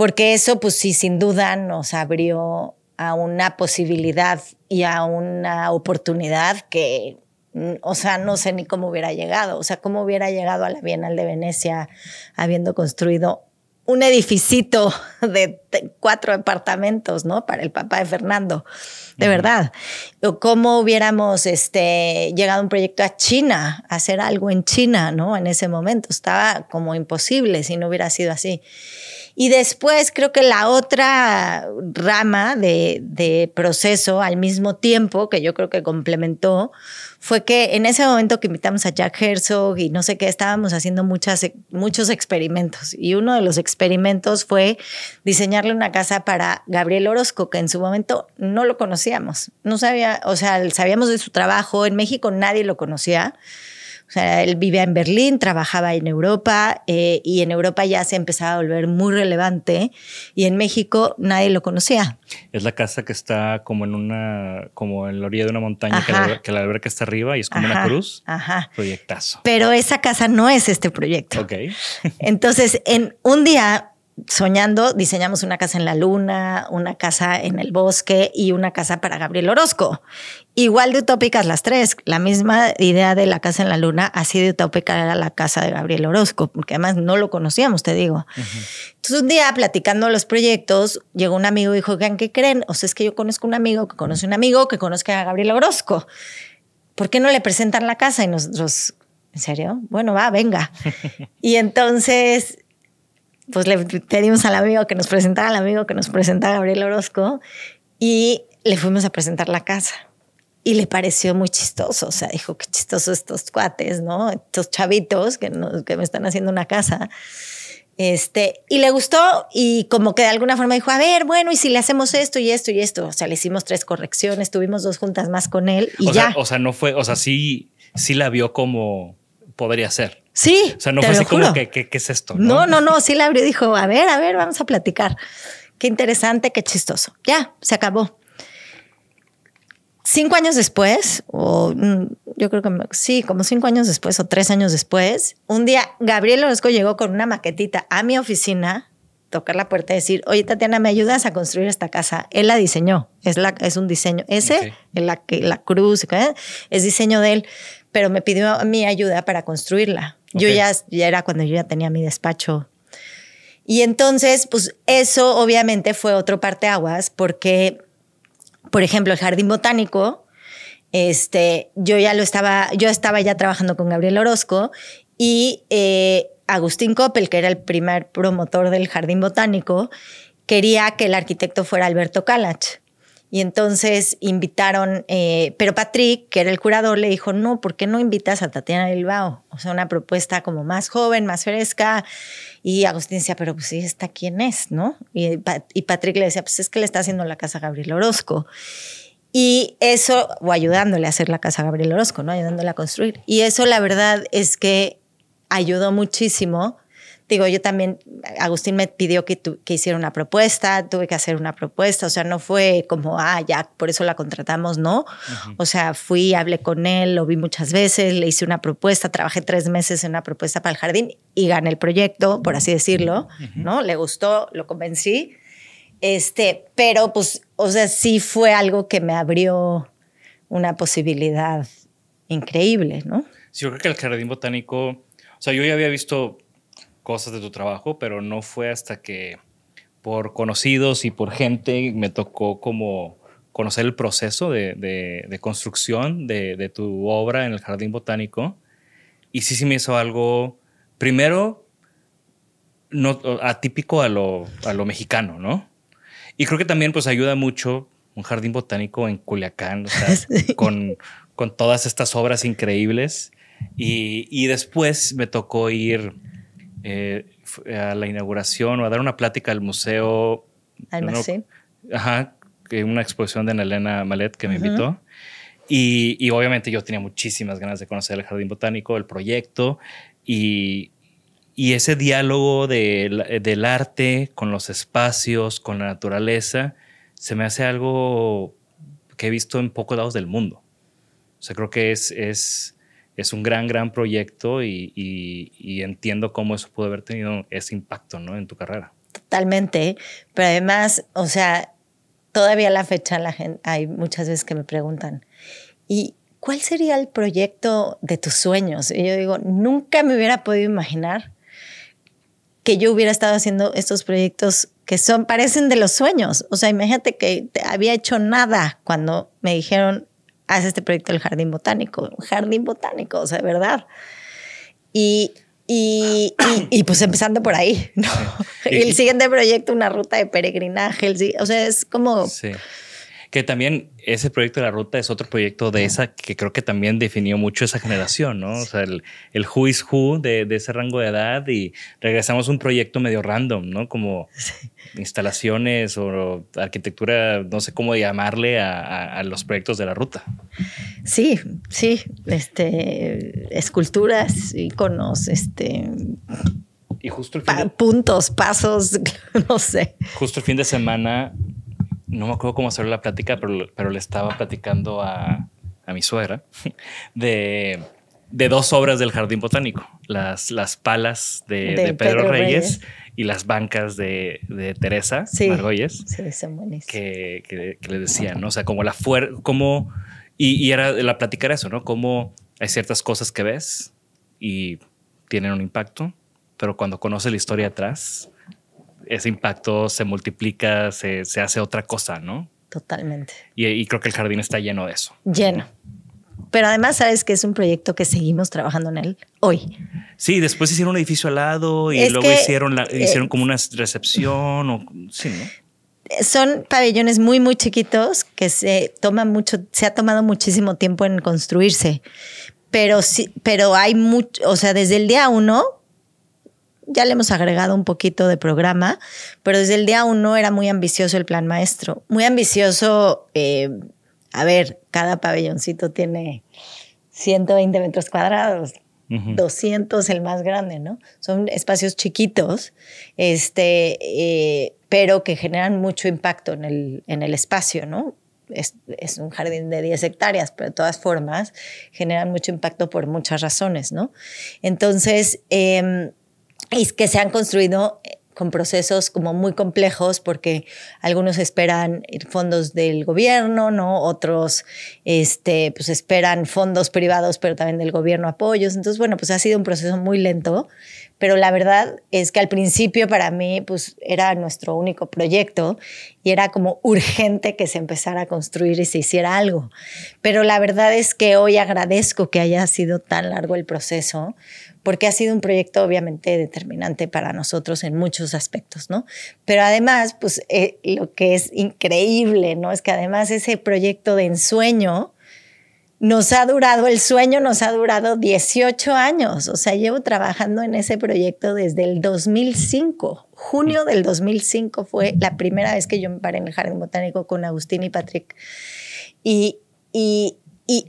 Porque eso, pues sí, sin duda nos abrió a una posibilidad y a una oportunidad que, mm, o sea, no sé ni cómo hubiera llegado, o sea, cómo hubiera llegado a la Bienal de Venecia habiendo construido un edificito de cuatro departamentos, ¿no? Para el papá de Fernando, de verdad. O cómo hubiéramos este, llegado a un proyecto a China, a hacer algo en China, ¿no? En ese momento. Estaba como imposible si no hubiera sido así. Y después creo que la otra rama de, proceso al mismo tiempo, que yo creo que complementó, fue que en ese momento que invitamos a Jack Herzog y no sé qué, estábamos haciendo muchas, muchos experimentos. Y uno de los experimentos fue diseñarle una casa para Gabriel Orozco, que en su momento no lo conocíamos. No sabía, o sea, sabíamos de su trabajo. En México nadie lo conocía. O sea, él vivía en Berlín, trabajaba en Europa eh, y en Europa ya se empezaba a volver muy relevante y en México nadie lo conocía. Es la casa que está como en una, como en la orilla de una montaña que la, que la, alberca está arriba y es como una cruz. Ajá. Proyectazo. Pero esa casa no es este proyecto. Ok. Entonces, en un día soñando, diseñamos una casa en la luna, una casa en el bosque y una casa para Gabriel Orozco. Igual de utópicas las tres. La misma idea de la casa en la luna, así de utópica era la casa de Gabriel Orozco, porque además no lo conocíamos, te digo. Entonces un día platicando los proyectos, llegó un amigo y dijo, ¿qué creen? O sea, es que yo conozco un amigo que conoce un amigo que conozca a Gabriel Orozco. ¿Por qué no le presentan la casa? Y nosotros, ¿en serio? Bueno, va, venga. y entonces pues le pedimos al amigo que nos presentara al amigo que nos presentara Gabriel Orozco y le fuimos a presentar la casa. Y le pareció muy chistoso, o sea, dijo, qué chistoso estos cuates, ¿no? Estos chavitos que, que me están haciendo una casa. Este, y le gustó y como que de alguna forma dijo, a ver, bueno, y si le hacemos esto y esto y esto, o sea, le hicimos tres correcciones, tuvimos dos juntas más con él y ya. o sea, no fue, o sea, sí, sí la vio como podría ser. Sí. O sea, no fue así como que, ¿qué es esto? ¿no? no, no, no, sí la abrió y dijo, a ver, a ver, vamos a platicar. Qué interesante, qué chistoso. Ya, se acabó. Cinco años después, o mm, yo creo que sí, como cinco años después o tres años después, un día Gabriel Orozco llegó con una maquetita a mi oficina, tocar la puerta y decir, oye Tatiana, ¿me ayudas a construir esta casa? Él la diseñó, es, la, es un diseño, ese, la, la cruz, ¿eh? es diseño de él, pero me pidió mi ayuda para construirla. Yo ya, ya era cuando yo ya tenía mi despacho y entonces, pues eso obviamente fue otro parteaguas porque por ejemplo, el jardín botánico, este, yo ya lo estaba, yo estaba ya trabajando con Gabriel Orozco y eh, Agustín Coppel, que era el primer promotor del jardín botánico, quería que el arquitecto fuera Alberto Calach. Y entonces invitaron, eh, pero Patrick, que era el curador, le dijo, no, ¿por qué no invitas a Tatiana Bilbao? O sea, una propuesta como más joven, más fresca. Y Agustín decía, pero pues sí, ¿esta quién es? ¿No? Y, Patrick le decía, pues es que le está haciendo la casa Gabriel Orozco. Y eso, o ayudándole a hacer la casa Gabriel Orozco, ¿no? Ayudándole a construir. Y eso, la verdad, es que ayudó muchísimo digo, yo también, Agustín me pidió que, que hiciera una propuesta, tuve que hacer una propuesta, o sea, no fue como, ah, ya, por eso la contratamos, no. O sea, fui, hablé con él, lo vi muchas veces, le hice una propuesta, trabajé tres meses en una propuesta para el jardín y gané el proyecto, por así decirlo, ¿no? Le gustó, lo convencí. Este, pero pues, o sea, sí fue algo que me abrió una posibilidad increíble, ¿no? Sí, yo creo que el jardín botánico, sea, yo ya había visto cosas de tu trabajo, pero no fue hasta que por conocidos y por gente me tocó como conocer el proceso de, construcción de, tu obra en el Jardín Botánico. Y sí, sí me hizo algo, primero, no, atípico a lo, a lo mexicano, ¿no? Y creo que también pues ayuda mucho un jardín botánico en Culiacán, con, con todas estas obras increíbles. Y, y después me tocó ir eh, a la inauguración o a dar una plática al museo. Almacén. ajá, una exposición de Elena Malet que me invitó. Y, obviamente yo tenía muchísimas ganas de conocer el Jardín Botánico, el proyecto y, ese diálogo del arte con los espacios, con la naturaleza, se me hace algo que he visto en pocos lados del mundo. O sea, creo que es, es es un gran, gran proyecto y, entiendo cómo eso puede haber tenido ese impacto ¿no? en tu carrera. Totalmente, pero además, o sea, todavía la fecha la gente, hay muchas veces que me preguntan, ¿y cuál sería el proyecto de tus sueños? Y yo digo, nunca me hubiera podido imaginar que yo hubiera estado haciendo estos proyectos que son, parecen de los sueños. O sea, imagínate que había hecho nada cuando me dijeron, haz este proyecto del jardín botánico, jardín botánico, o sea, de verdad. Y, y, y, pues empezando por ahí, ¿no? el siguiente proyecto, una ruta de peregrinaje, o sea, es como... Sí. Que también ese proyecto de la ruta es otro proyecto de esa que creo que también definió mucho esa generación, ¿no? O sea, el, el who is who de, de, ese rango de edad y regresamos a un proyecto medio random, ¿no? Como instalaciones o arquitectura, no sé cómo llamarle a, a, los proyectos de la ruta. Sí, sí, este, esculturas, iconos, este... Y justo el fin puntos, pasos, no sé. Justo el fin de semana no me acuerdo cómo hacer la plática, pero, pero le estaba platicando a, a mi suegra de, de, dos obras del Jardín Botánico, las, las palas de, Pedro, Reyes, y las bancas de, de Teresa sí, Margolles. Sí. Que, que, le decían, ¿no? O sea, como la fuerza, como... Y, y, era la plática era eso, ¿no? Como hay ciertas cosas que ves y tienen un impacto, pero cuando conoces la historia atrás, ese impacto se multiplica, se, se hace otra cosa, ¿no? Totalmente. Y, creo que el jardín está lleno de eso. Lleno. Pero además sabes que es un proyecto que seguimos trabajando en él hoy. Sí, después hicieron un edificio al lado y luego hicieron, la, eh, hicieron como una recepción o sí, ¿no? son pabellones muy, muy chiquitos que se toma mucho, se ha tomado muchísimo tiempo en construirse. Pero sí, pero hay mucho, o sea, desde el día uno, ya le hemos agregado un poquito de programa, pero desde el día uno era muy ambicioso el plan maestro. Muy ambicioso, eh, a ver, cada pabelloncito tiene 120 metros cuadrados. 200 el más grande, ¿no? Son espacios chiquitos, este, eh, pero que generan mucho impacto en el, en el espacio, ¿no? Es, es, un jardín de 10 hectáreas, pero de todas formas generan mucho impacto por muchas razones, ¿no? Entonces, eh, es que se han construido eh, con procesos como muy complejos porque algunos esperan fondos del gobierno, ¿no? Otros este, pues esperan fondos privados, pero también del gobierno apoyos. Entonces, bueno, pues ha sido un proceso muy lento, pero la verdad es que al principio para mí pues era nuestro único proyecto y era como urgente que se empezara a construir y se hiciera algo. Pero la verdad es que hoy agradezco que haya sido tan largo el proceso porque ha sido un proyecto obviamente determinante para nosotros en muchos aspectos, ¿no? Pero además, pues eh, lo que es increíble, ¿no? Es que además ese proyecto de ensueño, nos ha durado, el sueño nos ha durado 18 años. O sea, llevo trabajando en ese proyecto desde el 2005. Junio del 2005 fue la primera vez que yo me paré en el Jardín Botánico con Agustín y Patrick. Y, y, y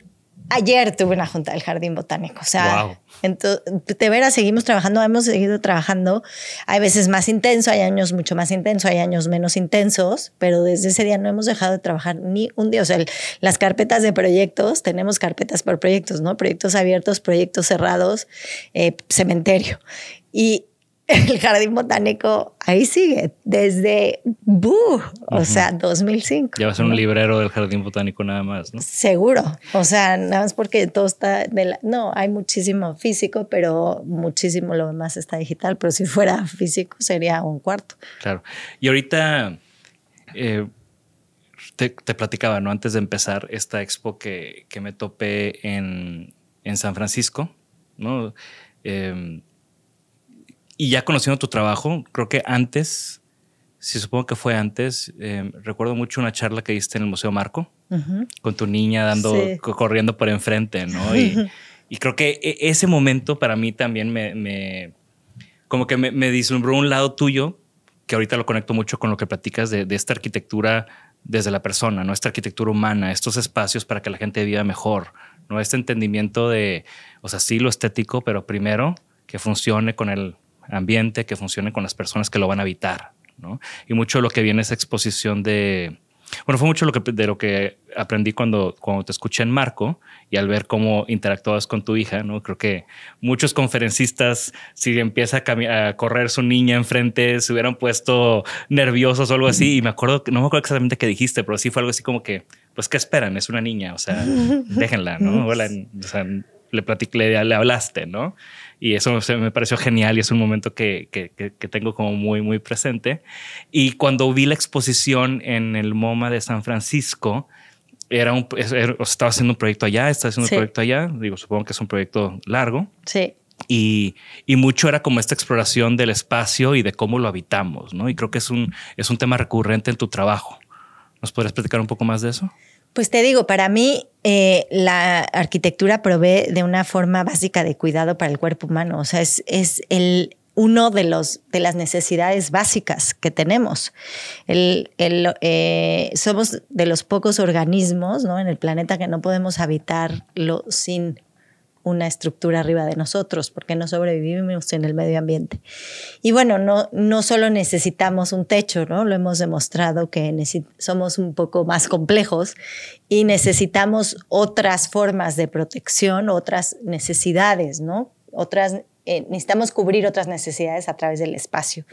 ayer tuve una junta del Jardín Botánico. O sea, entonces, de veras seguimos trabajando, hemos seguido trabajando. Hay veces más intenso, hay años mucho más intenso, hay años menos intensos, pero desde ese día no hemos dejado de trabajar ni un día. O sea, las carpetas de proyectos, tenemos carpetas por proyectos, ¿no? Proyectos abiertos, proyectos cerrados, eh, cementerio. Y el jardín botánico ahí sigue desde buh, o sea, 2005. Ya va a ser un librero del jardín botánico nada más, ¿no? Seguro, o sea, nada más porque todo está de la, no, hay muchísimo físico, pero muchísimo lo demás está digital, pero si fuera físico sería un cuarto. Claro. Y ahorita eh, te, platicaba, ¿no? Antes de empezar esta expo que, que me topé en, en San Francisco, ¿no? Eh, y ya conociendo tu trabajo, creo que antes, si supongo que fue antes, em, recuerdo mucho una charla que diste en el Museo Marco con tu niña dando, corriendo por enfrente, ¿no? Y, creo que e, ese momento para mí también me, como que me, me un lado tuyo que ahorita lo conecto mucho con lo que platicas de, de, esta arquitectura desde la persona, ¿no? Esta arquitectura humana, estos espacios para que la gente viva mejor, ¿no? Este entendimiento de, o sea, sí lo estético, pero primero que funcione con el ambiente que funcione con las personas que lo van a habitar. ¿no? Y mucho de lo que viene esa exposición de... Bueno, fue mucho lo que, de lo que aprendí cuando, cuando te escuché en Marco y al ver cómo interactuabas con tu hija, ¿no? Creo que muchos conferencistas, si empieza a, correr su niña enfrente, se hubieran puesto nerviosos o algo así. Y me acuerdo, no me acuerdo exactamente qué dijiste, pero sí fue algo así como que, pues, ¿qué esperan? Es una niña, o sea, déjenla, ¿no? o sea, le, le hablaste, ¿no? Y eso me pareció genial y es un momento que, que, que, tengo como muy, muy presente. Y cuando vi la exposición en el MoMA de San Francisco, era un, estaba haciendo un proyecto allá, estaba haciendo un proyecto allá, digo, supongo que es un proyecto largo. Sí. Y, y, mucho era como esta exploración del espacio y de cómo lo habitamos, ¿no? Y creo que es un, es un tema recurrente en tu trabajo. ¿Nos podrías platicar un poco más de eso? Pues te digo, para mí eh, la arquitectura provee de una forma básica de cuidado para el cuerpo humano. O sea, es, es el, uno de, los, de las necesidades básicas que tenemos. Eh, somos de los pocos organismos ¿no? en el planeta que no podemos habitarlo sin una estructura arriba de nosotros, porque no sobrevivimos en el medio ambiente. Y bueno, no, no solo necesitamos un techo, ¿no? Lo hemos demostrado que somos un poco más complejos y necesitamos otras formas de protección, otras necesidades, ¿no? Otras, eh, necesitamos cubrir otras necesidades a través del espacio.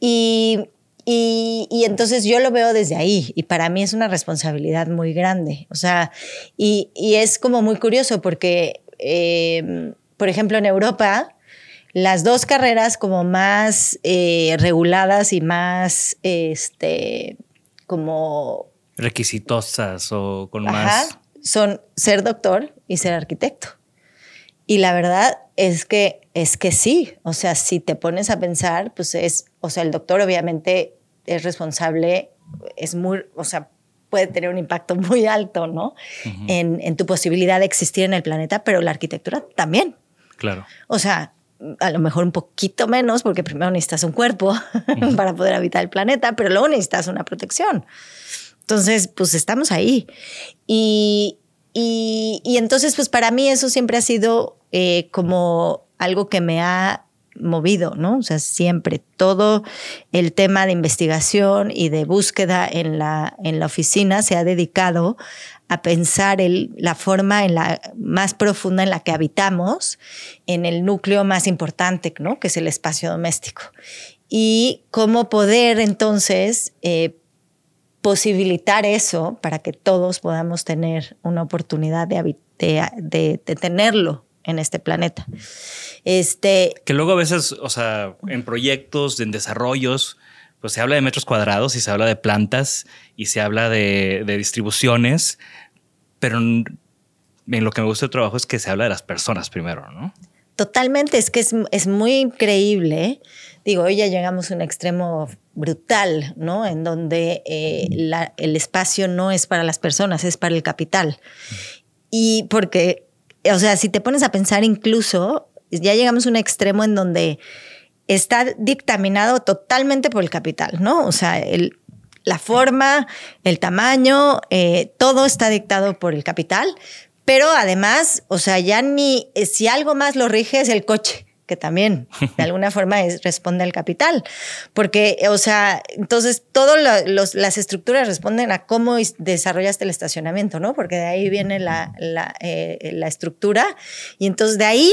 y, y, y, entonces yo lo veo desde ahí y para mí es una responsabilidad muy grande. O sea, y, y es como muy curioso porque Em, por ejemplo, en Europa, las dos carreras como más eh, reguladas y más, este, como... Requisitosas o con más... son ser doctor y ser arquitecto. Y la verdad es que es que sí, o sea, si te pones a pensar, pues es, o sea, el doctor obviamente es responsable, es muy, o sea, puede tener un impacto muy alto, ¿no? en, en, tu posibilidad de existir en el planeta, pero la arquitectura también. Claro. O sea, a lo mejor un poquito menos, porque primero necesitas un cuerpo para poder habitar el planeta, pero luego necesitas una protección. Entonces, pues estamos ahí. Y, y, y entonces, pues para mí eso siempre ha sido eh, como algo que me ha movido, ¿no? O sea, siempre todo el tema de investigación y de búsqueda en la, en la oficina se ha dedicado a pensar la forma en la más profunda en la que habitamos, en el núcleo más importante, ¿no? Que es el espacio doméstico. Y cómo poder entonces eh, posibilitar eso para que todos podamos tener una oportunidad de, tenerlo en este planeta. Este, que luego a veces, o sea, en proyectos, en desarrollos, pues se habla de metros cuadrados y se habla de plantas y se habla de, de distribuciones, pero en lo que me gusta del trabajo es que se habla de las personas primero, ¿no? Totalmente, es que es, es muy increíble. Digo, hoy ya llegamos a un extremo brutal, ¿no? En donde eh, la, el espacio no es para las personas, es para el capital. Y porque, o sea, si te pones a pensar incluso, ya llegamos a un extremo en donde está dictaminado totalmente por el capital, ¿no? O sea, el, la forma, el tamaño, eh, todo está dictado por el capital, pero además, o sea, ya ni si algo más lo rige es el coche que también de alguna forma es, responde al capital. Porque, o sea, entonces todas las estructuras responden a cómo desarrollaste el estacionamiento, ¿no? Porque de ahí viene la, la, eh, la estructura y entonces de ahí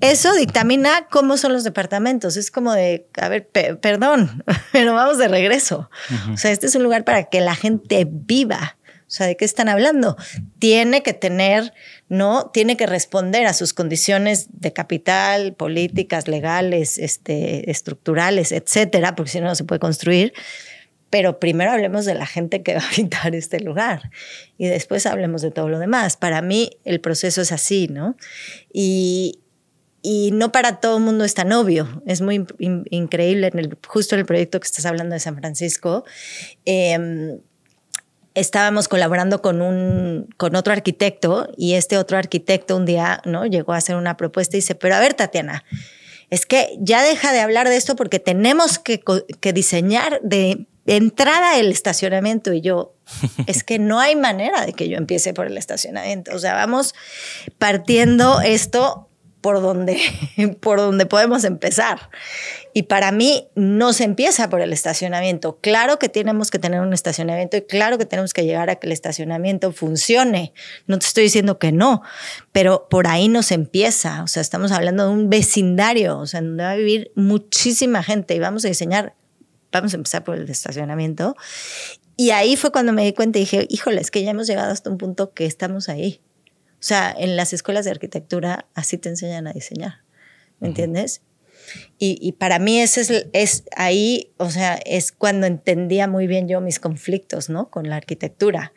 eso dictamina cómo son los departamentos. Es como de, a ver, perdón, pero vamos de regreso. O sea, este es un lugar para que la gente viva. O sea, ¿de qué están hablando? Tiene que tener, ¿no? Tiene que responder a sus condiciones de capital, políticas, legales, este, estructurales, etcétera, porque si no, no se puede construir. Pero primero hablemos de la gente que va a habitar este lugar y después hablemos de todo lo demás. Para mí el proceso es así, ¿no? Y, y no para todo el mundo es tan obvio. Es muy increíble, el, justo en el proyecto que estás hablando de San Francisco. Em, estábamos colaborando con, un, con otro arquitecto y este otro arquitecto un día ¿no? llegó a hacer una propuesta y dice, pero a ver, Tatiana, es que ya deja de hablar de esto porque tenemos que, que diseñar de entrada el estacionamiento y yo, es que no hay manera de que yo empiece por el estacionamiento. O sea, vamos partiendo esto por donde, por donde podemos empezar. Y para mí no se empieza por el estacionamiento. Claro que tenemos que tener un estacionamiento y claro que tenemos que llegar a que el estacionamiento funcione. No te estoy diciendo que no, pero por ahí no se empieza. O sea, estamos hablando de un vecindario, o sea, donde va a vivir muchísima gente y vamos a diseñar, vamos a empezar por el estacionamiento. Y ahí fue cuando me di cuenta y dije, híjole, es que ya hemos llegado hasta un punto que estamos ahí. O sea, en las escuelas de arquitectura así te enseñan a diseñar, ¿me entiendes? Y, para mí ese es, es, ahí, o sea, es cuando entendía muy bien yo mis conflictos, ¿no? Con la arquitectura.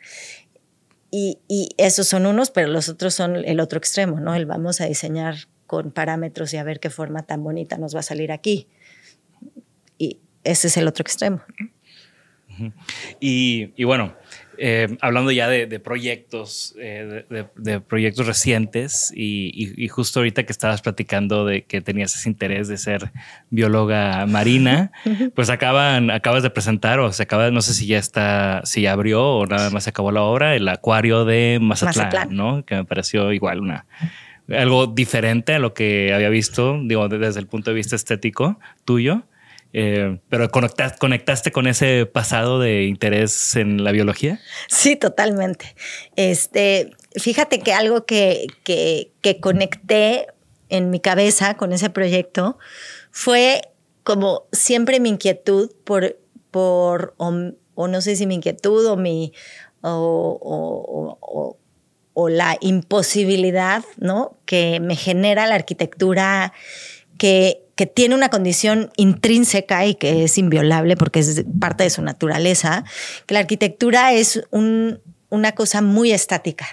Y, y, esos son unos, pero los otros son el otro extremo, ¿no? El vamos a diseñar con parámetros y a ver qué forma tan bonita nos va a salir aquí. Y ese es el otro extremo. y, y, bueno, eh, hablando ya de, proyectos, eh, de, proyectos recientes y, justo ahorita que estabas platicando de que tenías ese interés de ser bióloga marina, pues acaban, acabas de presentar o se acaba, no sé si ya está, si ya abrió o nada más se acabó la obra, el acuario de Mazatlán, ¿no? Que me pareció igual una algo diferente a lo que había visto, digo, desde el punto de vista estético tuyo. Eh, pero conectaste, con ese pasado de interés en la biología. Sí, totalmente. Este, fíjate que algo que, que, que conecté en mi cabeza con ese proyecto fue como siempre mi inquietud por, por o, no sé si mi inquietud o mi, o, o, o, la imposibilidad, ¿no? Que me genera la arquitectura que que tiene una condición intrínseca y que es inviolable porque es parte de su naturaleza, que la arquitectura es una cosa muy estática,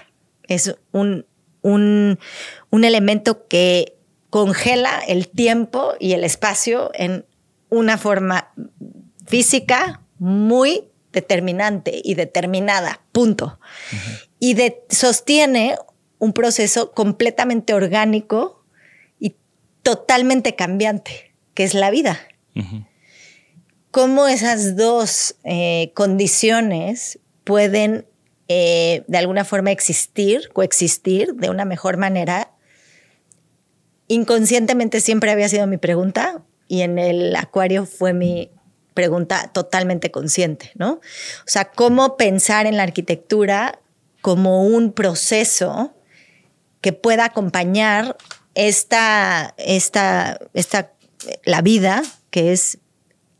Es un, un, un elemento que congela el tiempo y el espacio en una forma física muy determinante y determinada, punto. Y de, sostiene un proceso completamente orgánico totalmente cambiante, que es la vida. Cómo esas dos eh, condiciones pueden eh, de alguna forma existir, coexistir de una mejor manera. Inconscientemente siempre había sido mi pregunta y en el acuario fue mi pregunta totalmente consciente, ¿no? O sea, cómo pensar en la arquitectura como un proceso que pueda acompañar esta, esta, esta, la vida que es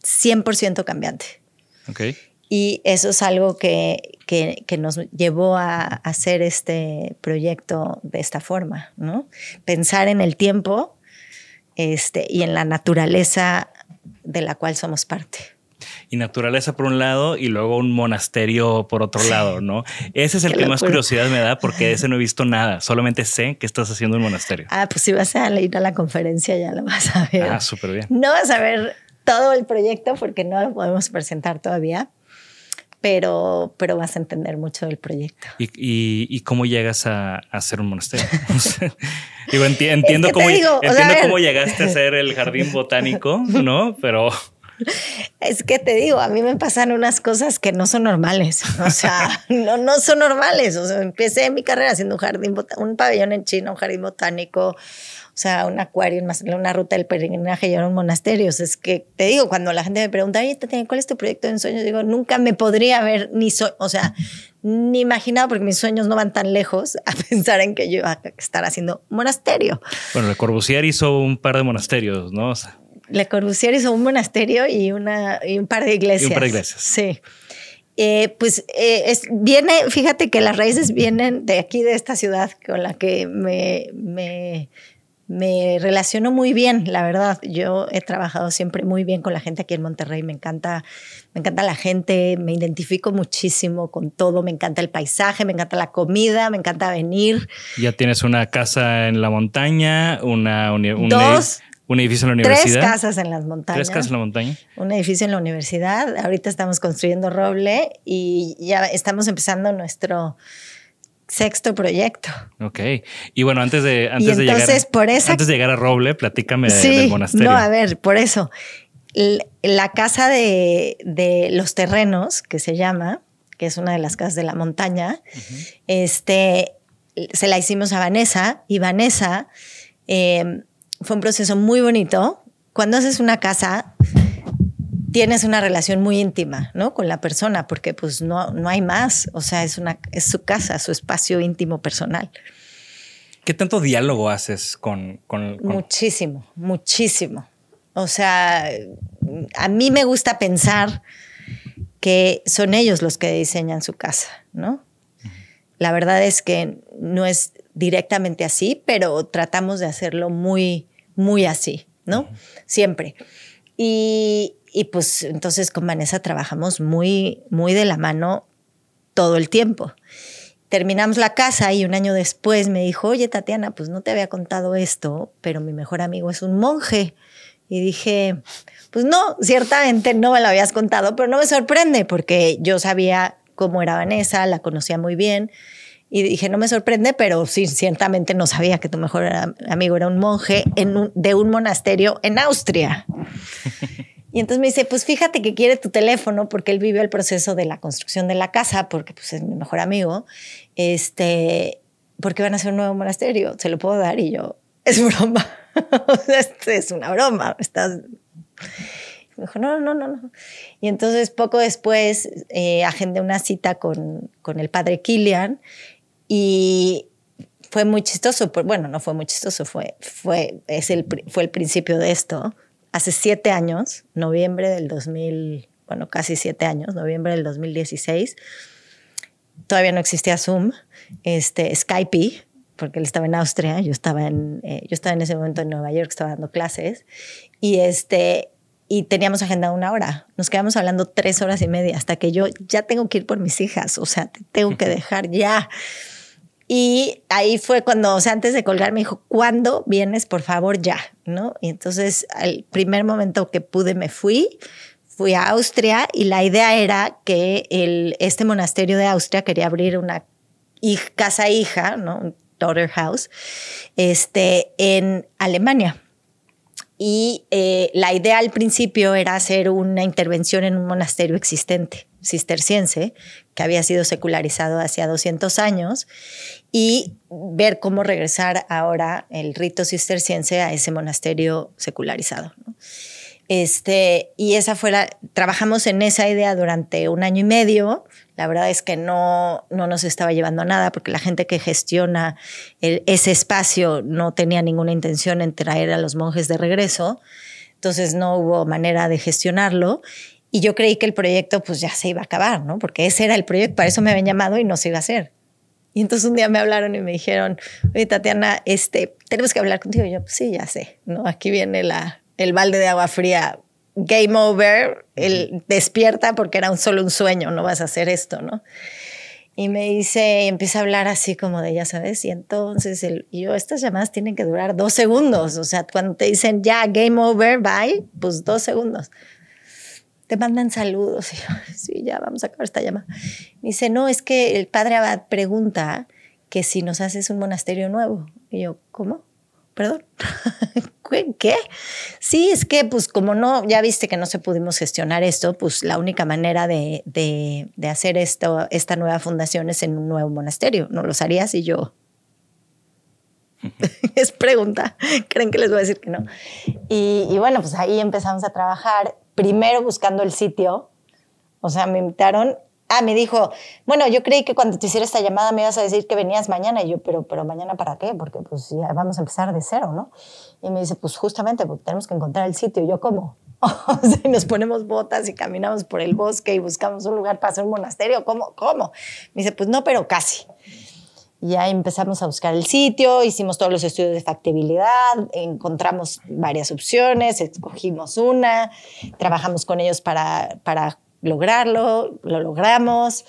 100% cambiante. Okay. Y eso es algo que, que, nos llevó a hacer este proyecto de esta forma, ¿no? Pensar en el tiempo este, y en la naturaleza de la cual somos parte. Y naturaleza por un lado y luego un monasterio por otro lado, ¿no? Ese es el que más curiosidad me da porque de ese no he visto nada. Solamente sé que estás haciendo un monasterio. Ah, pues si vas a ir a la conferencia ya lo vas a ver. Ah, súper bien. No vas a ver todo el proyecto porque no lo podemos presentar todavía, pero, pero vas a entender mucho del proyecto. ¿Y, cómo llegas a, hacer un monasterio? digo, entiendo, cómo, entiendo cómo llegaste a ser el jardín botánico, ¿no? Pero... Es que te digo, a mí me pasan unas cosas que no son normales. O sea, no, no son normales. O sea, empecé mi carrera haciendo un jardín, un pabellón en China, un jardín botánico, o sea, un acuario, una ruta del peregrinaje y ahora un monasterio. es que te digo, cuando la gente me pregunta, ¿cuál es tu proyecto de ensueño? Digo, nunca me podría haber ni, o sea, ni imaginado, porque mis sueños no van tan lejos a pensar en que yo iba a estar haciendo monasterio. Bueno, Le Corbusier hizo un par de monasterios, ¿no? Le Corbusier hizo un monasterio y, una, y un par de iglesias. Y un par de iglesias. Sí. Eh, pues eh, es, viene, fíjate que las raíces vienen de aquí, de esta ciudad con la que me, me me relaciono muy bien, la verdad. Yo he trabajado siempre muy bien con la gente aquí en Monterrey. Me encanta, me encanta la gente, me identifico muchísimo con todo. Me encanta el paisaje, me encanta la comida, me encanta venir. Ya tienes una casa en la montaña, una un, Dos, un edificio en la universidad. Tres casas en las montañas. Tres casas en la montaña. Un edificio en la universidad. Ahorita estamos construyendo roble y ya estamos empezando nuestro sexto proyecto. Ok. Y bueno, antes de, antes de llegar, por antes de llegar a Roble, platícame del monasterio. No, a ver, por eso. La casa de, los terrenos, que se llama, que es una de las casas de la montaña, este, se la hicimos a Vanessa y Vanessa em, fue un proceso muy bonito. Cuando haces una casa, tienes una relación muy íntima, ¿no? Con la persona, porque pues no, no hay más. O sea, es, una, es su casa, su espacio íntimo personal. ¿Qué tanto diálogo haces con, con, Muchísimo, muchísimo. O sea, a mí me gusta pensar que son ellos los que diseñan su casa, ¿no? La verdad es que no es directamente así, pero tratamos de hacerlo muy, muy así, ¿no? Siempre. Y, y pues entonces con Vanessa trabajamos muy, muy de la mano todo el tiempo. Terminamos la casa y un año después me dijo, oye Tatiana, pues no te había contado esto, pero mi mejor amigo es un monje. Y dije, pues no, ciertamente no me lo habías contado, pero no me sorprende porque yo sabía cómo era Vanessa, la conocía muy bien. Y dije, no me sorprende, pero sí, ciertamente no sabía que tu mejor amigo era un monje en de un monasterio en Austria. Y entonces me dice, pues fíjate que quiere tu teléfono porque él vive el proceso de la construcción de la casa, porque pues es mi mejor amigo. Este, porque van a hacer un nuevo monasterio, se lo puedo dar y yo, es broma. es una broma. Estás... Me dijo, no, no, no, no. Y entonces poco después eh, agendé una cita con, con el padre Kilian y fue muy chistoso. Bueno, no fue muy chistoso, fue, fue, es el, fue el principio de esto hace siete años, noviembre del 2000, bueno, casi siete años, noviembre del 2016, todavía no existía Zoom, este, Skype, porque él estaba en Austria, yo estaba en, eh, yo estaba en ese momento en Nueva York, estaba dando clases, y, este, y teníamos agendado una hora. Nos quedamos hablando tres horas y media hasta que yo ya tengo que ir por mis hijas, o sea, te tengo que dejar ya. Y ahí fue cuando, o sea, antes de colgar me dijo, ¿cuándo vienes? Por favor, ya, ¿no? Y entonces al primer momento que pude me fui, fui a Austria y la idea era que el, este monasterio de Austria quería abrir una casa hija, ¿no? Un daughter house, este, en Alemania. Y eh, la idea al principio era hacer una intervención en un monasterio existente, cisterciense, que había sido secularizado hace 200 años, y ver cómo regresar ahora el rito cisterciense a ese monasterio secularizado. Este, y esa fue la, trabajamos en esa idea durante un año y medio. La verdad es que no, no nos estaba llevando a nada porque la gente que gestiona ese espacio no tenía ninguna intención en traer a los monjes de regreso. Entonces no hubo manera de gestionarlo. Y yo creí que el proyecto pues ya se iba a acabar, ¿no? Porque ese era el proyecto, para eso me habían llamado y no se iba a hacer. Y entonces un día me hablaron y me dijeron, oye Tatiana, este, tenemos que hablar contigo. Y yo, pues sí, ya sé, ¿no? Aquí viene la, el balde de agua fría, game over, el despierta porque era un, solo un sueño, no vas a hacer esto, ¿no? Y me dice, y empieza a hablar así como de, ya sabes, y entonces el, y yo, estas llamadas tienen que durar dos segundos, o sea, cuando te dicen ya, game over, bye, pues dos segundos. Te mandan saludos, y yo, sí, ya, vamos a acabar esta llamada. Me dice, no, es que el padre Abad pregunta que si nos haces un monasterio nuevo. Y yo, ¿cómo? Perdón, ¿qué? Sí, es que pues como no, ya viste que no se pudimos gestionar esto, pues la única manera de, de, hacer esto, esta nueva fundación es en un nuevo monasterio. ¿No los harías? Y yo, es pregunta, creen que les voy a decir que no. Y, y, bueno, pues ahí empezamos a trabajar, primero buscando el sitio, o sea, me invitaron Ah, me dijo, bueno, yo creí que cuando te hiciera esta llamada me ibas a decir que venías mañana. Y yo, pero, pero mañana para qué? Porque pues ya vamos a empezar de cero, ¿no? Y me dice, pues justamente porque tenemos que encontrar el sitio. Y yo, ¿cómo? sea, nos ponemos botas y caminamos por el bosque y buscamos un lugar para hacer un monasterio. ¿Cómo? ¿Cómo? Me dice, pues no, pero casi. Y ahí empezamos a buscar el sitio, hicimos todos los estudios de factibilidad, encontramos varias opciones, escogimos una, trabajamos con ellos para, para lograrlo, lo logramos.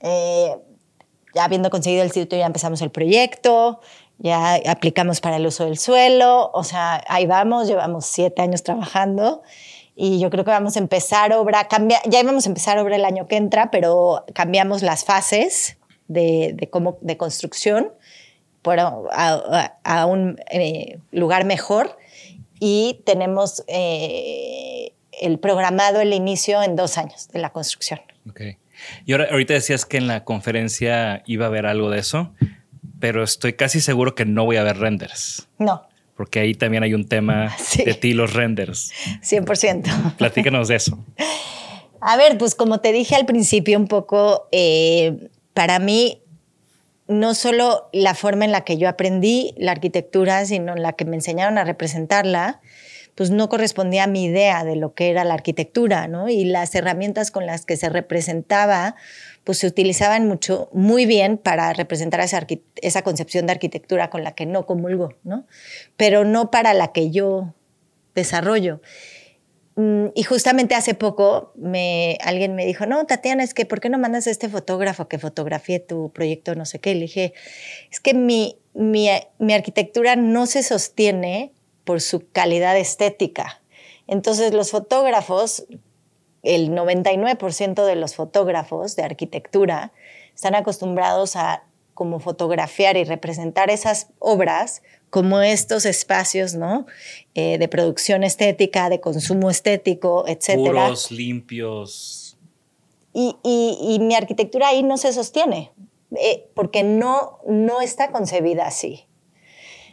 Eh, ya habiendo conseguido el sitio, ya empezamos el proyecto, ya aplicamos para el uso del suelo, o sea, ahí vamos, llevamos siete años trabajando y yo creo que vamos a empezar obra, cambia, ya íbamos a empezar obra el año que entra, pero cambiamos las fases de, de cómo, de construcción a, a, un eh, lugar mejor y tenemos eh, el programado el inicio en dos años de la construcción. Ok. Y ahora, ahorita decías que en la conferencia iba a haber algo de eso, pero estoy casi seguro que no voy a ver renders. No. Porque ahí también hay un tema de ti, los renders. 100%. Platícanos de eso. A ver, pues como te dije al principio un poco, eh, para mí no solo la forma en la que yo aprendí la arquitectura, sino en la que me enseñaron a representarla, pues no correspondía a mi idea de lo que era la arquitectura, ¿no? Y las herramientas con las que se representaba, pues se utilizaban mucho, muy bien para representar esa, esa concepción de arquitectura con la que no comulgo, ¿no? Pero no para la que yo desarrollo. Mm, y justamente hace poco me, alguien me dijo, no, Tatiana, es que ¿por qué no mandas a este fotógrafo que fotografíe tu proyecto, no sé qué? Le dije, es que mi, mi, mi arquitectura no se sostiene por su calidad estética. Entonces los fotógrafos, el 99% de los fotógrafos de arquitectura están acostumbrados a como fotografiar y representar esas obras como estos espacios, ¿no? Eh, de producción estética, de consumo estético, etcétera. Puros, limpios. Y, y, mi arquitectura ahí no se sostiene, eh, porque no, no está concebida así.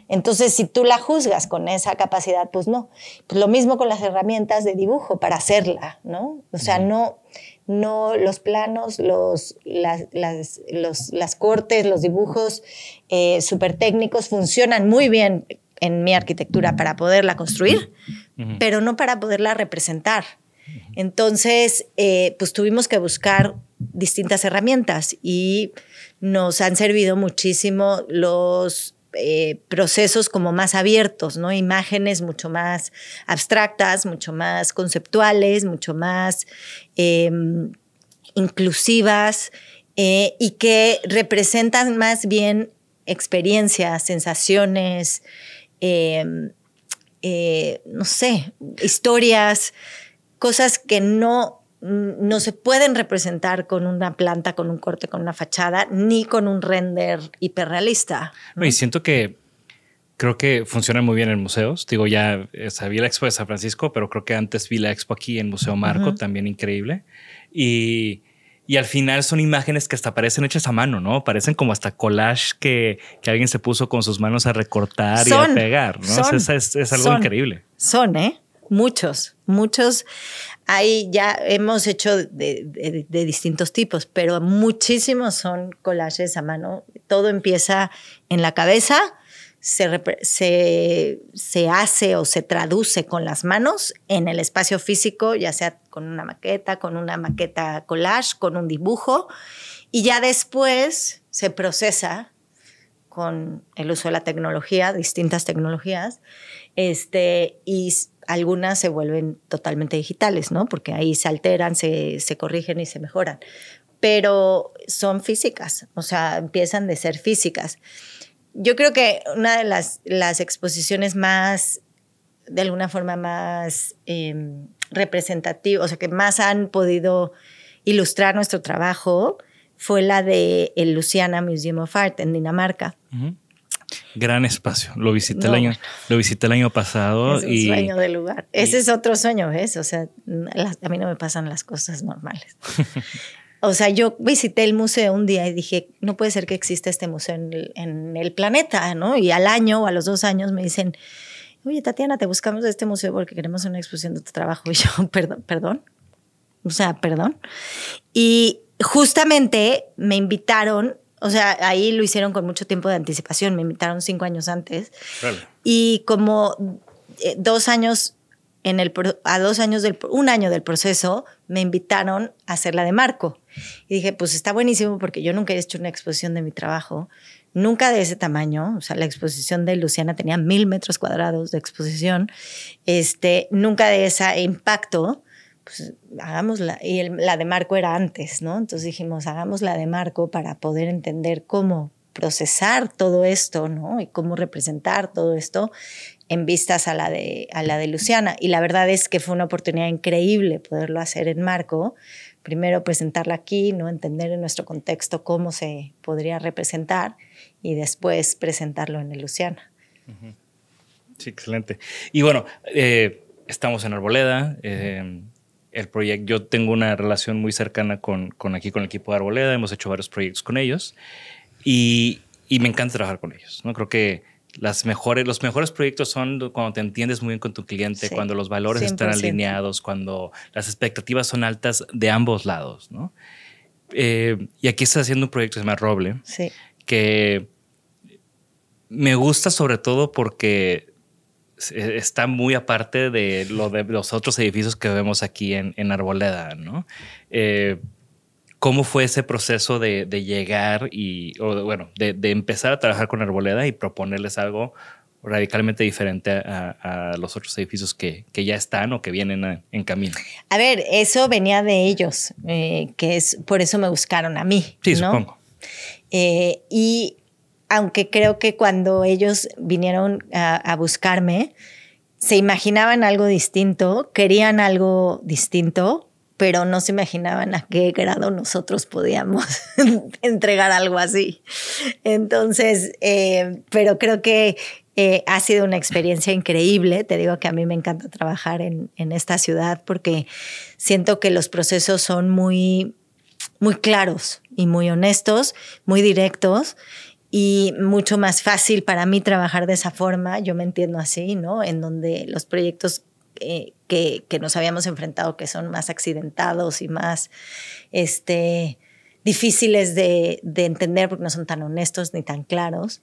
Entonces, si tú la juzgas con esa capacidad, pues no. Pues lo mismo con las herramientas de dibujo para hacerla, ¿no? O sea, no, no los planos, los, las, las, cortes, los dibujos eh, súper técnicos funcionan muy bien en mi arquitectura para poderla construir, pero no para poderla representar. Entonces, eh, pues tuvimos que buscar distintas herramientas y nos han servido muchísimo los eh, procesos como más abiertos, ¿no? Imágenes mucho más abstractas, mucho más conceptuales, mucho más em, inclusivas eh, y que representan más bien experiencias, sensaciones, em, eh, no sé, historias, cosas que no, no se pueden representar con una planta, con un corte, con una fachada, ni con un render hiperrealista. y siento que creo que funciona muy bien en museos. Digo, ya sabía la expo de San Francisco, pero creo que antes vi la expo aquí en Museo Marco, también increíble. Y, y, al final son imágenes que hasta parecen hechas a mano, ¿no? Parecen como hasta collage que, que alguien se puso con sus manos a recortar y a pegar, ¿no? es, algo increíble. Son, ¿eh? Muchos, muchos. Ahí ya hemos hecho de, de, distintos tipos, pero muchísimos son collages a mano. Todo empieza en la cabeza se, se, hace o se traduce con las manos en el espacio físico, ya sea con una maqueta, con una maqueta collage, con un dibujo, y ya después se procesa con el uso de la tecnología, distintas tecnologías, este, y algunas se vuelven totalmente digitales, ¿no? Porque ahí se alteran, se, se corrigen y se mejoran. Pero son físicas, o sea, empiezan de ser físicas yo creo que una de las, las exposiciones más, de alguna forma más em, representativas, o sea, que más han podido ilustrar nuestro trabajo, fue la de el Luciana Museum of Art en Dinamarca. Gran espacio. Lo visité, el año, lo visité el año pasado. Es un sueño de lugar. Ese es otro sueño, ¿ves? O sea, a mí no me pasan las cosas normales. O sea, yo visité el museo un día y dije, no puede ser que exista este museo en el, planeta, ¿no? Y al año o a los dos años me dicen, oye, Tatiana, te buscamos de este museo porque queremos una exposición de tu trabajo. Y yo, perdón, perdón. O sea, perdón. Y justamente me invitaron, o sea, ahí lo hicieron con mucho tiempo de anticipación, me invitaron cinco años antes. Y como eh, dos años en el, a dos años del, un año del proceso, me invitaron a hacer la de Marco. Y dije, pues está buenísimo porque yo nunca he hecho una exposición de mi trabajo, nunca de ese tamaño. O sea, la exposición de Luciana tenía mil metros cuadrados de exposición, este, nunca de ese impacto. Pues hagámosla. Y la de Marco era antes, ¿no? Entonces dijimos, hagamos la de Marco para poder entender cómo procesar todo esto, ¿no? Y cómo representar todo esto en vistas a la, de, a la de Luciana. Y la verdad es que fue una oportunidad increíble poderlo hacer en Marco. Primero presentarla aquí, ¿no? entender en nuestro contexto cómo se podría representar y después presentarlo en el Luciana. Sí, excelente. Y bueno, eh, estamos en Arboleda. Eh, el proyecto, yo tengo una relación muy cercana con, con, aquí con el equipo de Arboleda. Hemos hecho varios proyectos con ellos y, y me encanta trabajar con ellos. ¿no? Creo que las mejores, los mejores proyectos son cuando te entiendes muy bien con tu cliente, cuando los valores están alineados, cuando las expectativas son altas de ambos lados, ¿no? Eh, y aquí estás haciendo un proyecto que se llama Roble, que me gusta sobre todo porque está muy aparte de lo de los otros edificios que vemos aquí en, en Arboleda, ¿no? Eh, ¿Cómo fue ese proceso de, llegar y, o, bueno, de, empezar a trabajar con Arboleda y proponerles algo radicalmente diferente a, los otros edificios que, ya están o que vienen en camino? A ver, eso venía de ellos, eh, que es por eso me buscaron a mí. Sí, supongo. Eh, y aunque creo que cuando ellos vinieron a buscarme, se imaginaban algo distinto, querían algo distinto, pero no se imaginaban a qué grado nosotros podíamos entregar algo así. Entonces, eh, pero creo que eh, ha sido una experiencia increíble. Te digo que a mí me encanta trabajar en, en esta ciudad porque siento que los procesos son muy, muy claros y muy honestos, muy directos y mucho más fácil para mí trabajar de esa forma, yo me entiendo así, ¿no? En donde los proyectos eh, que, nos habíamos enfrentado, que son más accidentados y más este, difíciles de, entender porque no son tan honestos ni tan claros.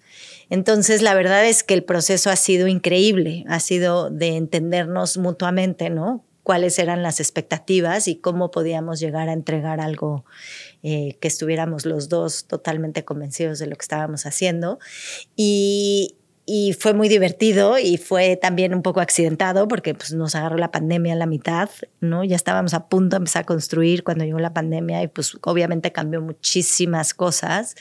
Entonces, la verdad es que el proceso ha sido increíble, ha sido de entendernos mutuamente, ¿no? cuáles eran las expectativas y cómo podíamos llegar a entregar algo eh, que estuviéramos los dos totalmente convencidos de lo que estábamos haciendo. Y, fue muy divertido y fue también un poco accidentado porque pues, nos agarró la pandemia a la mitad, ¿no? Ya estábamos a punto de empezar a construir cuando llegó la pandemia y pues obviamente cambió muchísimas cosas.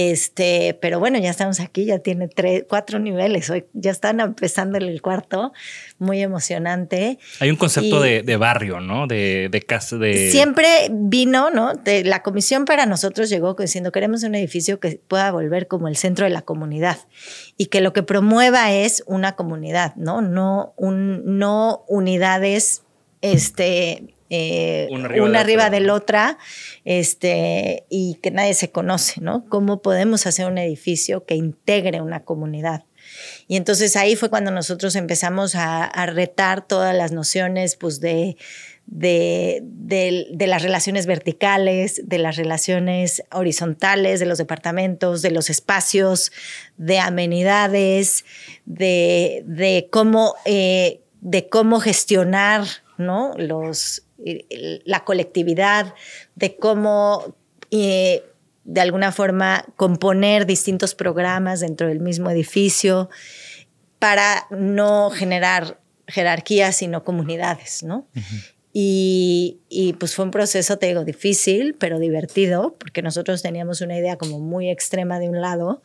Este, pero bueno, ya estamos aquí, ya tiene tres, cuatro niveles, hoy ya están empezando el cuarto, muy emocionante. Hay un concepto de, barrio, ¿no? De, de casa, de... Siempre vino, ¿no? De, la comisión para nosotros llegó diciendo, queremos un edificio que pueda volver como el centro de la comunidad y que lo que promueva es una comunidad, ¿no? No, un, no unidades, este, eh, una arriba, de, la otra, este, y que nadie se conoce, ¿no? ¿Cómo podemos hacer un edificio que integre una comunidad? Y entonces ahí fue cuando nosotros empezamos a, retar todas las nociones pues, de, de, de, las relaciones verticales, de las relaciones horizontales, de los departamentos, de los espacios, de amenidades, de, de cómo, eh, de cómo gestionar ¿no? los, la colectividad, de cómo eh, de alguna forma componer distintos programas dentro del mismo edificio para no generar jerarquías, sino comunidades, ¿no? y, y, pues fue un proceso, te digo, difícil, pero divertido, porque nosotros teníamos una idea como muy extrema de un lado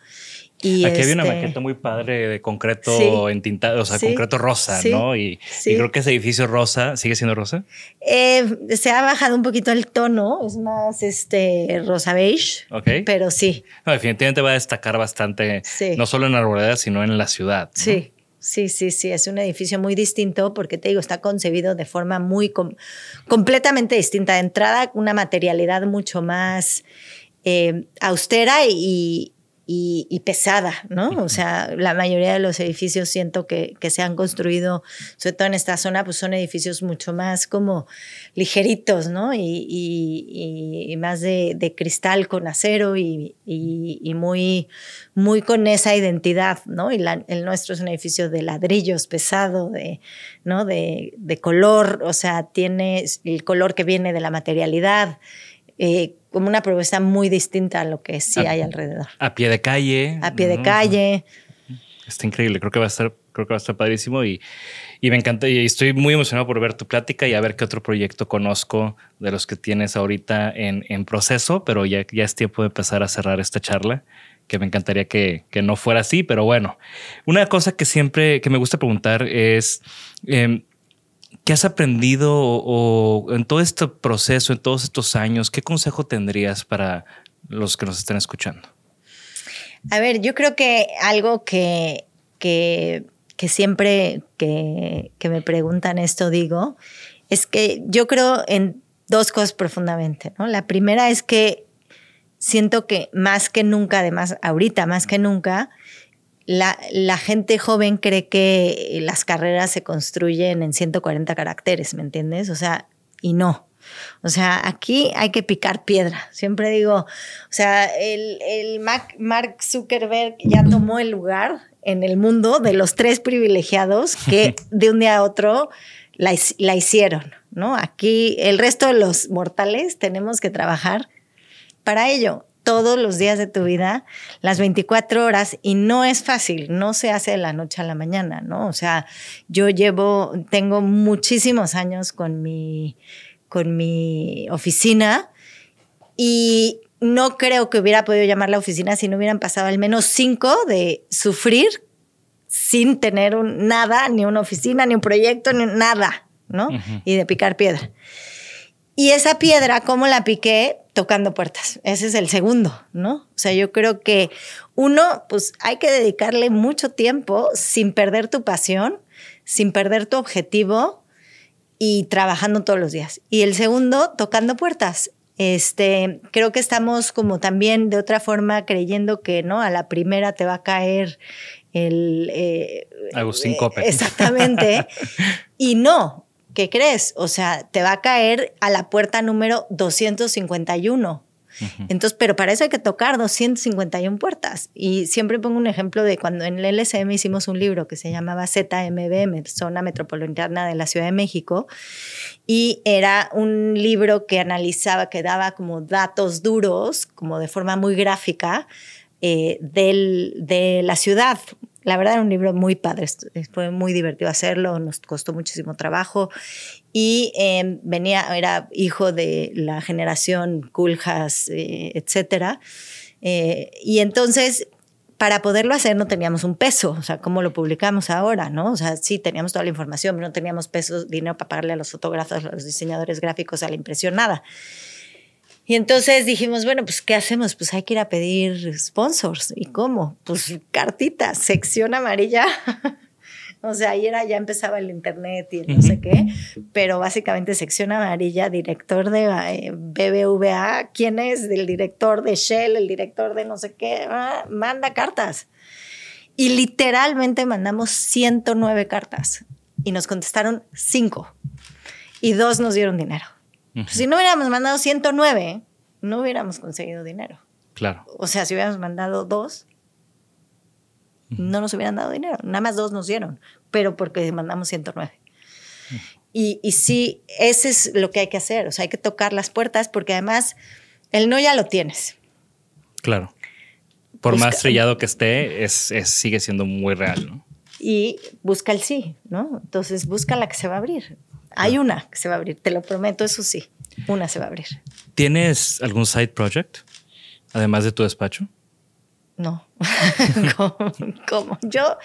Aquí había una este maqueta muy padre de concreto entintado, o sea, concreto rosa, ¿no? Y, creo que ese edificio rosa, ¿sigue siendo rosa? Eh, se ha bajado un poquito el tono, es más este rosa beige. Ok. Pero sí. definitivamente va a destacar bastante, no solo en Arboleda, sino en la ciudad. Sí. Sí, sí, sí, es un edificio muy distinto porque te digo, está concebido de forma muy completamente distinta. De entrada, una materialidad mucho más eh, austera y, y, pesada, ¿no? O sea, la mayoría de los edificios siento que, que, se han construido, sobre todo en esta zona, pues son edificios mucho más como ligeritos, ¿no? Y, y más de, de, cristal con acero y, muy, muy con esa identidad, ¿no? Y el nuestro es un edificio de ladrillos pesado, de, ¿no? De, de color, o sea, tiene el color que viene de la materialidad. Eh, como una propuesta muy distinta a lo que sí hay alrededor. A pie de calle. A pie de calle. Está increíble, creo que va a estar, creo que va a estar padrísimo y, y me encanta y estoy muy emocionado por ver tu plática y a ver qué otro proyecto conozco de los que tienes ahorita en, en proceso, pero ya, ya es tiempo de empezar a cerrar esta charla que me encantaría que, que, no fuera así, pero bueno, una cosa que siempre que me gusta preguntar es, em, ¿Qué has aprendido o, en todo este proceso, en todos estos años? ¿Qué consejo tendrías para los que nos están escuchando? A ver, yo creo que algo que, que, siempre que, que, me preguntan esto digo, es que yo creo en dos cosas profundamente. ¿no? La primera es que siento que más que nunca, además ahorita más que nunca, la, gente joven cree que las carreras se construyen en 140 caracteres, ¿me entiendes? O sea, y no. O sea, aquí hay que picar piedra. Siempre digo, o sea, el, Mark Zuckerberg ya tomó el lugar en el mundo de los tres privilegiados que de un día a otro la, la hicieron, ¿no? Aquí el resto de los mortales tenemos que trabajar para ello todos los días de tu vida, las 24 horas, y no es fácil, no se hace de la noche a la mañana, ¿no? O sea, yo llevo, tengo muchísimos años con mi, con mi oficina y no creo que hubiera podido llamar la oficina si no hubieran pasado al menos cinco de sufrir sin tener nada, ni una oficina, ni un proyecto, ni nada, ¿no? Y de picar piedra. Y esa piedra, ¿cómo la piqué? Tocando puertas. Ese es el segundo, ¿no? O sea, yo creo que uno, pues hay que dedicarle mucho tiempo sin perder tu pasión, sin perder tu objetivo y trabajando todos los días. Y el segundo, tocando puertas. Este, creo que estamos como también de otra forma creyendo que, ¿no? A la primera te va a caer el... Eh, Agustín Cope. exactamente. y no, ¿qué crees? O sea, te va a caer a la puerta número 251. Entonces, pero para eso hay que tocar 251 puertas. Y siempre pongo un ejemplo de cuando en el LSM hicimos un libro que se llamaba ZMBM, Zona Metropolitana de la Ciudad de México, y era un libro que analizaba, que daba como datos duros, como de forma muy gráfica, eh, del, de la ciudad, la verdad era un libro muy padre, fue muy divertido hacerlo, nos costó muchísimo trabajo y em, venía, era hijo de la generación Culjas, eh, etcétera. Eh, y entonces para poderlo hacer no teníamos un peso, o sea, ¿cómo lo publicamos ahora, no? O sea, sí teníamos toda la información, pero no teníamos pesos, dinero para pagarle a los fotógrafos, a los diseñadores gráficos, a la impresión, nada. Y entonces dijimos, bueno, pues ¿qué hacemos? Pues hay que ir a pedir sponsors. ¿Y cómo? Pues cartitas, sección amarilla. O sea, ahí era, ya empezaba el internet y no sé qué, pero básicamente sección amarilla, director de eh, BBVA, ¿quién es? El director de Shell, el director de no sé qué, ah, manda cartas. Y literalmente mandamos 109 cartas y nos contestaron 5 y dos nos dieron dinero. Si no hubiéramos mandado 109, no hubiéramos conseguido dinero. Claro. O sea, si hubiéramos mandado dos, no nos hubieran dado dinero. Nada más dos nos dieron, pero porque mandamos 109. Y, y sí, ese es lo que hay que hacer. O sea, hay que tocar las puertas porque además el no ya lo tienes. Claro. Por más trillado que esté, es, sigue siendo muy real, ¿no? Y busca el sí, ¿no? Entonces busca la que se va a abrir. Hay una que se va a abrir, te lo prometo, eso sí. Una se va a abrir. ¿Tienes algún side project, además de tu despacho? No. ¿Cómo? Yo,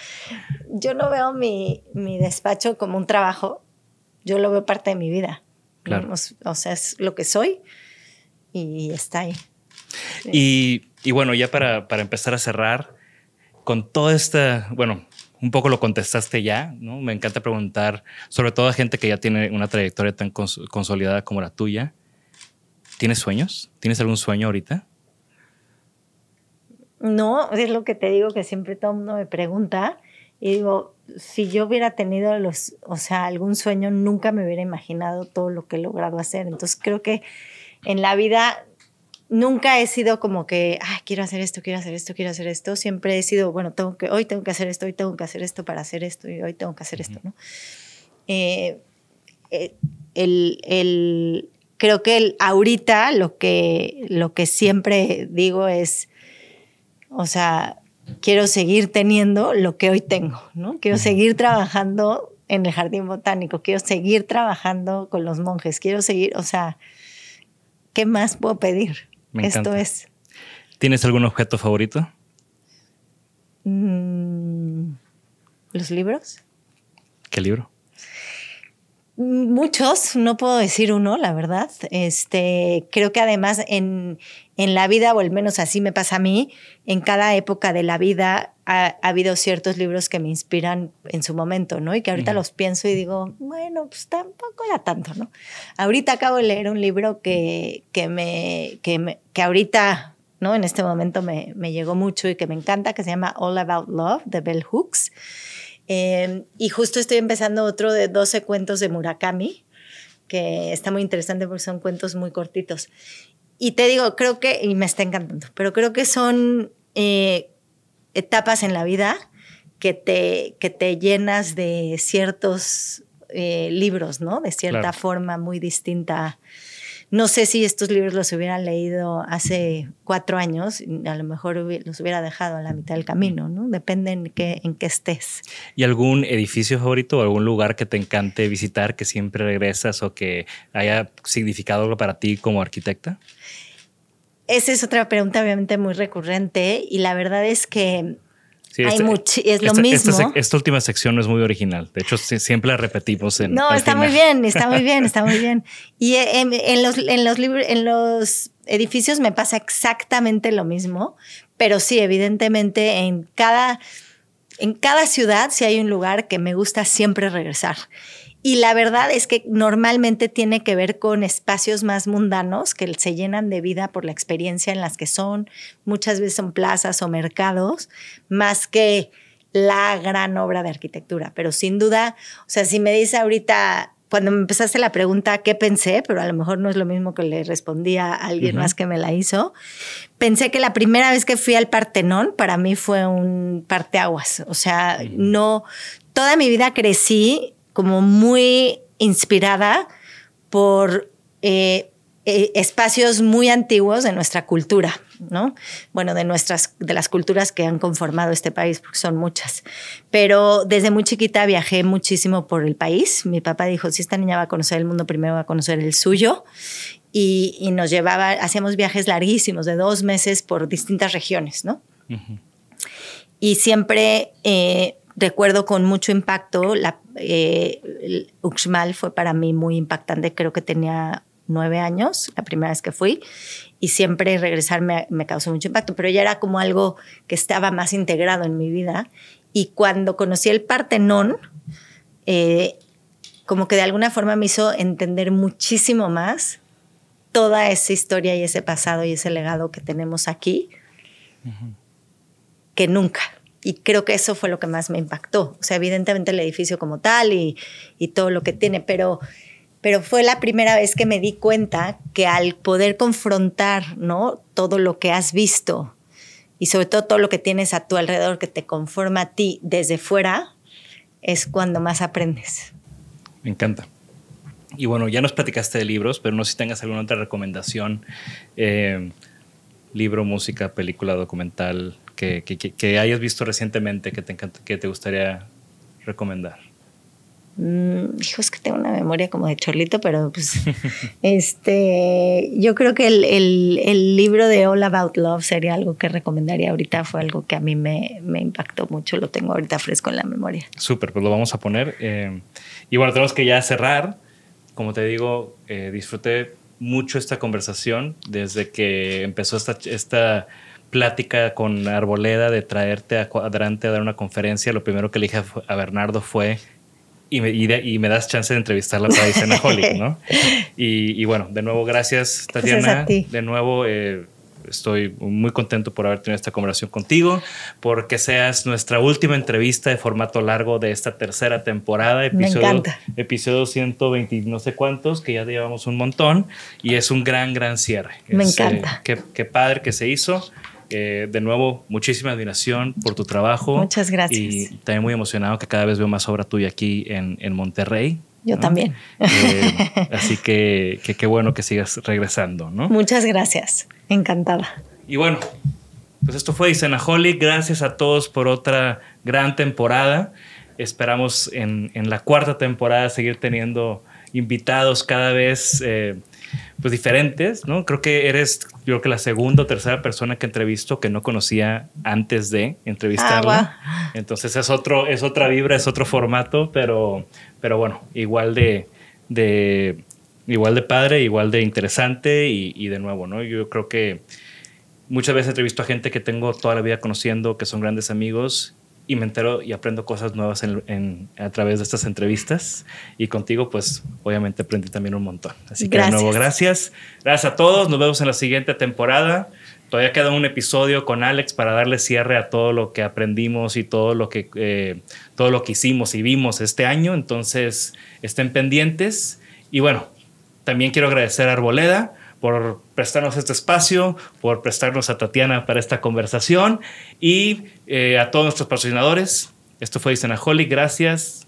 yo no veo mi, mi, despacho como un trabajo, yo lo veo parte de mi vida. Claro. O, sea, es lo que soy y está ahí. Y, y, bueno, ya para, para, empezar a cerrar, con toda esta, bueno, un poco lo contestaste ya, ¿no? Me encanta preguntar, sobre todo a gente que ya tiene una trayectoria tan consolidada como la tuya. ¿Tienes sueños? ¿Tienes algún sueño ahorita? No, es lo que te digo que siempre todo el mundo me pregunta y digo, si yo hubiera tenido los, o sea, algún sueño, nunca me hubiera imaginado todo lo que he logrado hacer. Entonces creo que en la vida nunca he sido como que, quiero hacer esto, quiero hacer esto, quiero hacer esto. Siempre he sido, bueno, tengo que, hoy tengo que hacer esto, hoy tengo que hacer esto para hacer esto y hoy tengo que hacer esto, ¿no? Eh, eh, el, el, creo que el, ahorita lo que, lo que siempre digo es, o sea, quiero seguir teniendo lo que hoy tengo, ¿no? Quiero seguir trabajando en el jardín botánico, quiero seguir trabajando con los monjes, quiero seguir, o sea, ¿qué más puedo pedir? Esto es. ¿Tienes algún objeto favorito? Mm, ¿Los libros? ¿Qué libro? Muchos, no puedo decir uno, la verdad. Este, creo que además en, en, la vida, o al menos así me pasa a mí, en cada época de la vida ha, habido ciertos libros que me inspiran en su momento, ¿no? Y que ahorita los pienso y digo, bueno, pues tampoco era tanto, ¿no? Ahorita acabo de leer un libro que, que, me, que, me, que ahorita, ¿no? En este momento me, me llegó mucho y que me encanta, que se llama All About Love, de Bell Hooks. Em, y justo estoy empezando otro de 12 cuentos de Murakami, que está muy interesante porque son cuentos muy cortitos. Y te digo, creo que, y me está encantando, pero creo que son eh, etapas en la vida que te, que te llenas de ciertos eh, libros, ¿no? De cierta forma muy distinta no sé si estos libros los hubiera leído hace cuatro años, a lo mejor los hubiera dejado a la mitad del camino, ¿no? Depende en qué, en qué estés. ¿Y algún edificio favorito o algún lugar que te encante visitar, que siempre regresas o que haya significado algo para ti como arquitecta? Esa es otra pregunta obviamente muy recurrente y la verdad es que hay este, es lo mismo. Esta, última sección no es muy original. De hecho, siempre la repetimos en. No, está muy bien, está muy bien, está muy bien. Y en, los, en, los en los edificios me pasa exactamente lo mismo, pero sí, evidentemente en cada, en cada ciudad sí hay un lugar que me gusta siempre regresar. Y la verdad es que normalmente tiene que ver con espacios más mundanos que se llenan de vida por la experiencia en las que son. Muchas veces son plazas o mercados, más que la gran obra de arquitectura. Pero sin duda, o sea, si me dice ahorita, cuando me empezaste la pregunta, ¿qué pensé? Pero a lo mejor no es lo mismo que le respondía a alguien más que me la hizo. Pensé que la primera vez que fui al Partenón, para mí fue un parteaguas. O sea, no, toda mi vida crecí como muy inspirada por eh, eh, espacios muy antiguos de nuestra cultura. ¿no? Bueno, de nuestras, de las culturas que han conformado este país, porque son muchas. Pero desde muy chiquita viajé muchísimo por el país. Mi papá dijo, si esta niña va a conocer el mundo, primero va a conocer el suyo. Y, nos llevaba, hacíamos viajes larguísimos de dos meses por distintas regiones, ¿no? Y siempre eh, recuerdo con mucho impacto, la, eh, Uxmal fue para mí muy impactante, creo que tenía nueve años, la primera vez que fui, y siempre regresar me, causó mucho impacto, pero ya era como algo que estaba más integrado en mi vida. Y cuando conocí el Partenón, eh, como que de alguna forma me hizo entender muchísimo más toda esa historia y ese pasado y ese legado que tenemos aquí, que nunca. Y creo que eso fue lo que más me impactó. O sea, evidentemente el edificio como tal y, y todo lo que tiene, pero pero fue la primera vez que me di cuenta que al poder confrontar, ¿no? Todo lo que has visto y sobre todo todo lo que tienes a tu alrededor que te conforma a ti desde fuera, es cuando más aprendes. Me encanta. Y bueno, ya nos platicaste de libros, pero no sé si tengas alguna otra recomendación, eh, libro, música, película, documental, que, que, hayas visto recientemente que te, que te gustaría recomendar. Mm, hijo, es que tengo una memoria como de chorlito, pero pues, este, yo creo que el, el, libro de All About Love sería algo que recomendaría ahorita, fue algo que a mí me, me impactó mucho, lo tengo ahorita fresco en la memoria. Súper, pues lo vamos a poner. Eh, y bueno, tenemos que ya cerrar. Como te digo, eh, disfruté mucho esta conversación desde que empezó esta, esta plática con Arboleda de traerte a Cuadrante a dar una conferencia. Lo primero que le dije a Bernardo fue y me, y, me, das chance de entrevistarla para Isenaholic, ¿no? Y, y, bueno, de nuevo, gracias, Tatiana. De nuevo, eh, estoy muy contento por haber tenido esta conversación contigo, porque seas nuestra última entrevista de formato largo de esta tercera temporada, episodio, me encanta. episodio 120 no sé cuántos, que ya llevamos un montón, y es un gran, gran cierre. Me encanta. qué, qué padre que se hizo. Eh, de nuevo, muchísima admiración por tu trabajo. Muchas gracias. Y también muy emocionado que cada vez veo más obra tuya aquí en, en Monterrey. Yo también. Eh, así que qué bueno que sigas regresando, ¿no? Muchas gracias. Encantada. Y bueno, pues esto fue Holly. Gracias a todos por otra gran temporada. Esperamos en, en la cuarta temporada seguir teniendo invitados cada vez eh, pues diferentes, ¿no? Creo que eres, yo creo que la segunda o tercera persona que entrevisto que no conocía antes de entrevistarla. Ah, Entonces es otro, es otra vibra, es otro formato, pero, pero bueno, igual de, de igual de padre, igual de interesante y, y, de nuevo, ¿no? Yo creo que muchas veces entrevisto a gente que tengo toda la vida conociendo, que son grandes amigos y me entero y aprendo cosas nuevas en, a través de estas entrevistas. Y contigo, pues obviamente aprendí también un montón. Así que de nuevo, gracias. Gracias a todos. Nos vemos en la siguiente temporada. Todavía queda un episodio con Alex para darle cierre a todo lo que aprendimos y todo lo que, eh, todo lo que hicimos y vimos este año. Entonces, estén pendientes. Y bueno, también quiero agradecer a Arboleda por prestarnos este espacio, por prestarnos a Tatiana para esta conversación y eh, a todos nuestros patrocinadores. Esto fue Holly, gracias.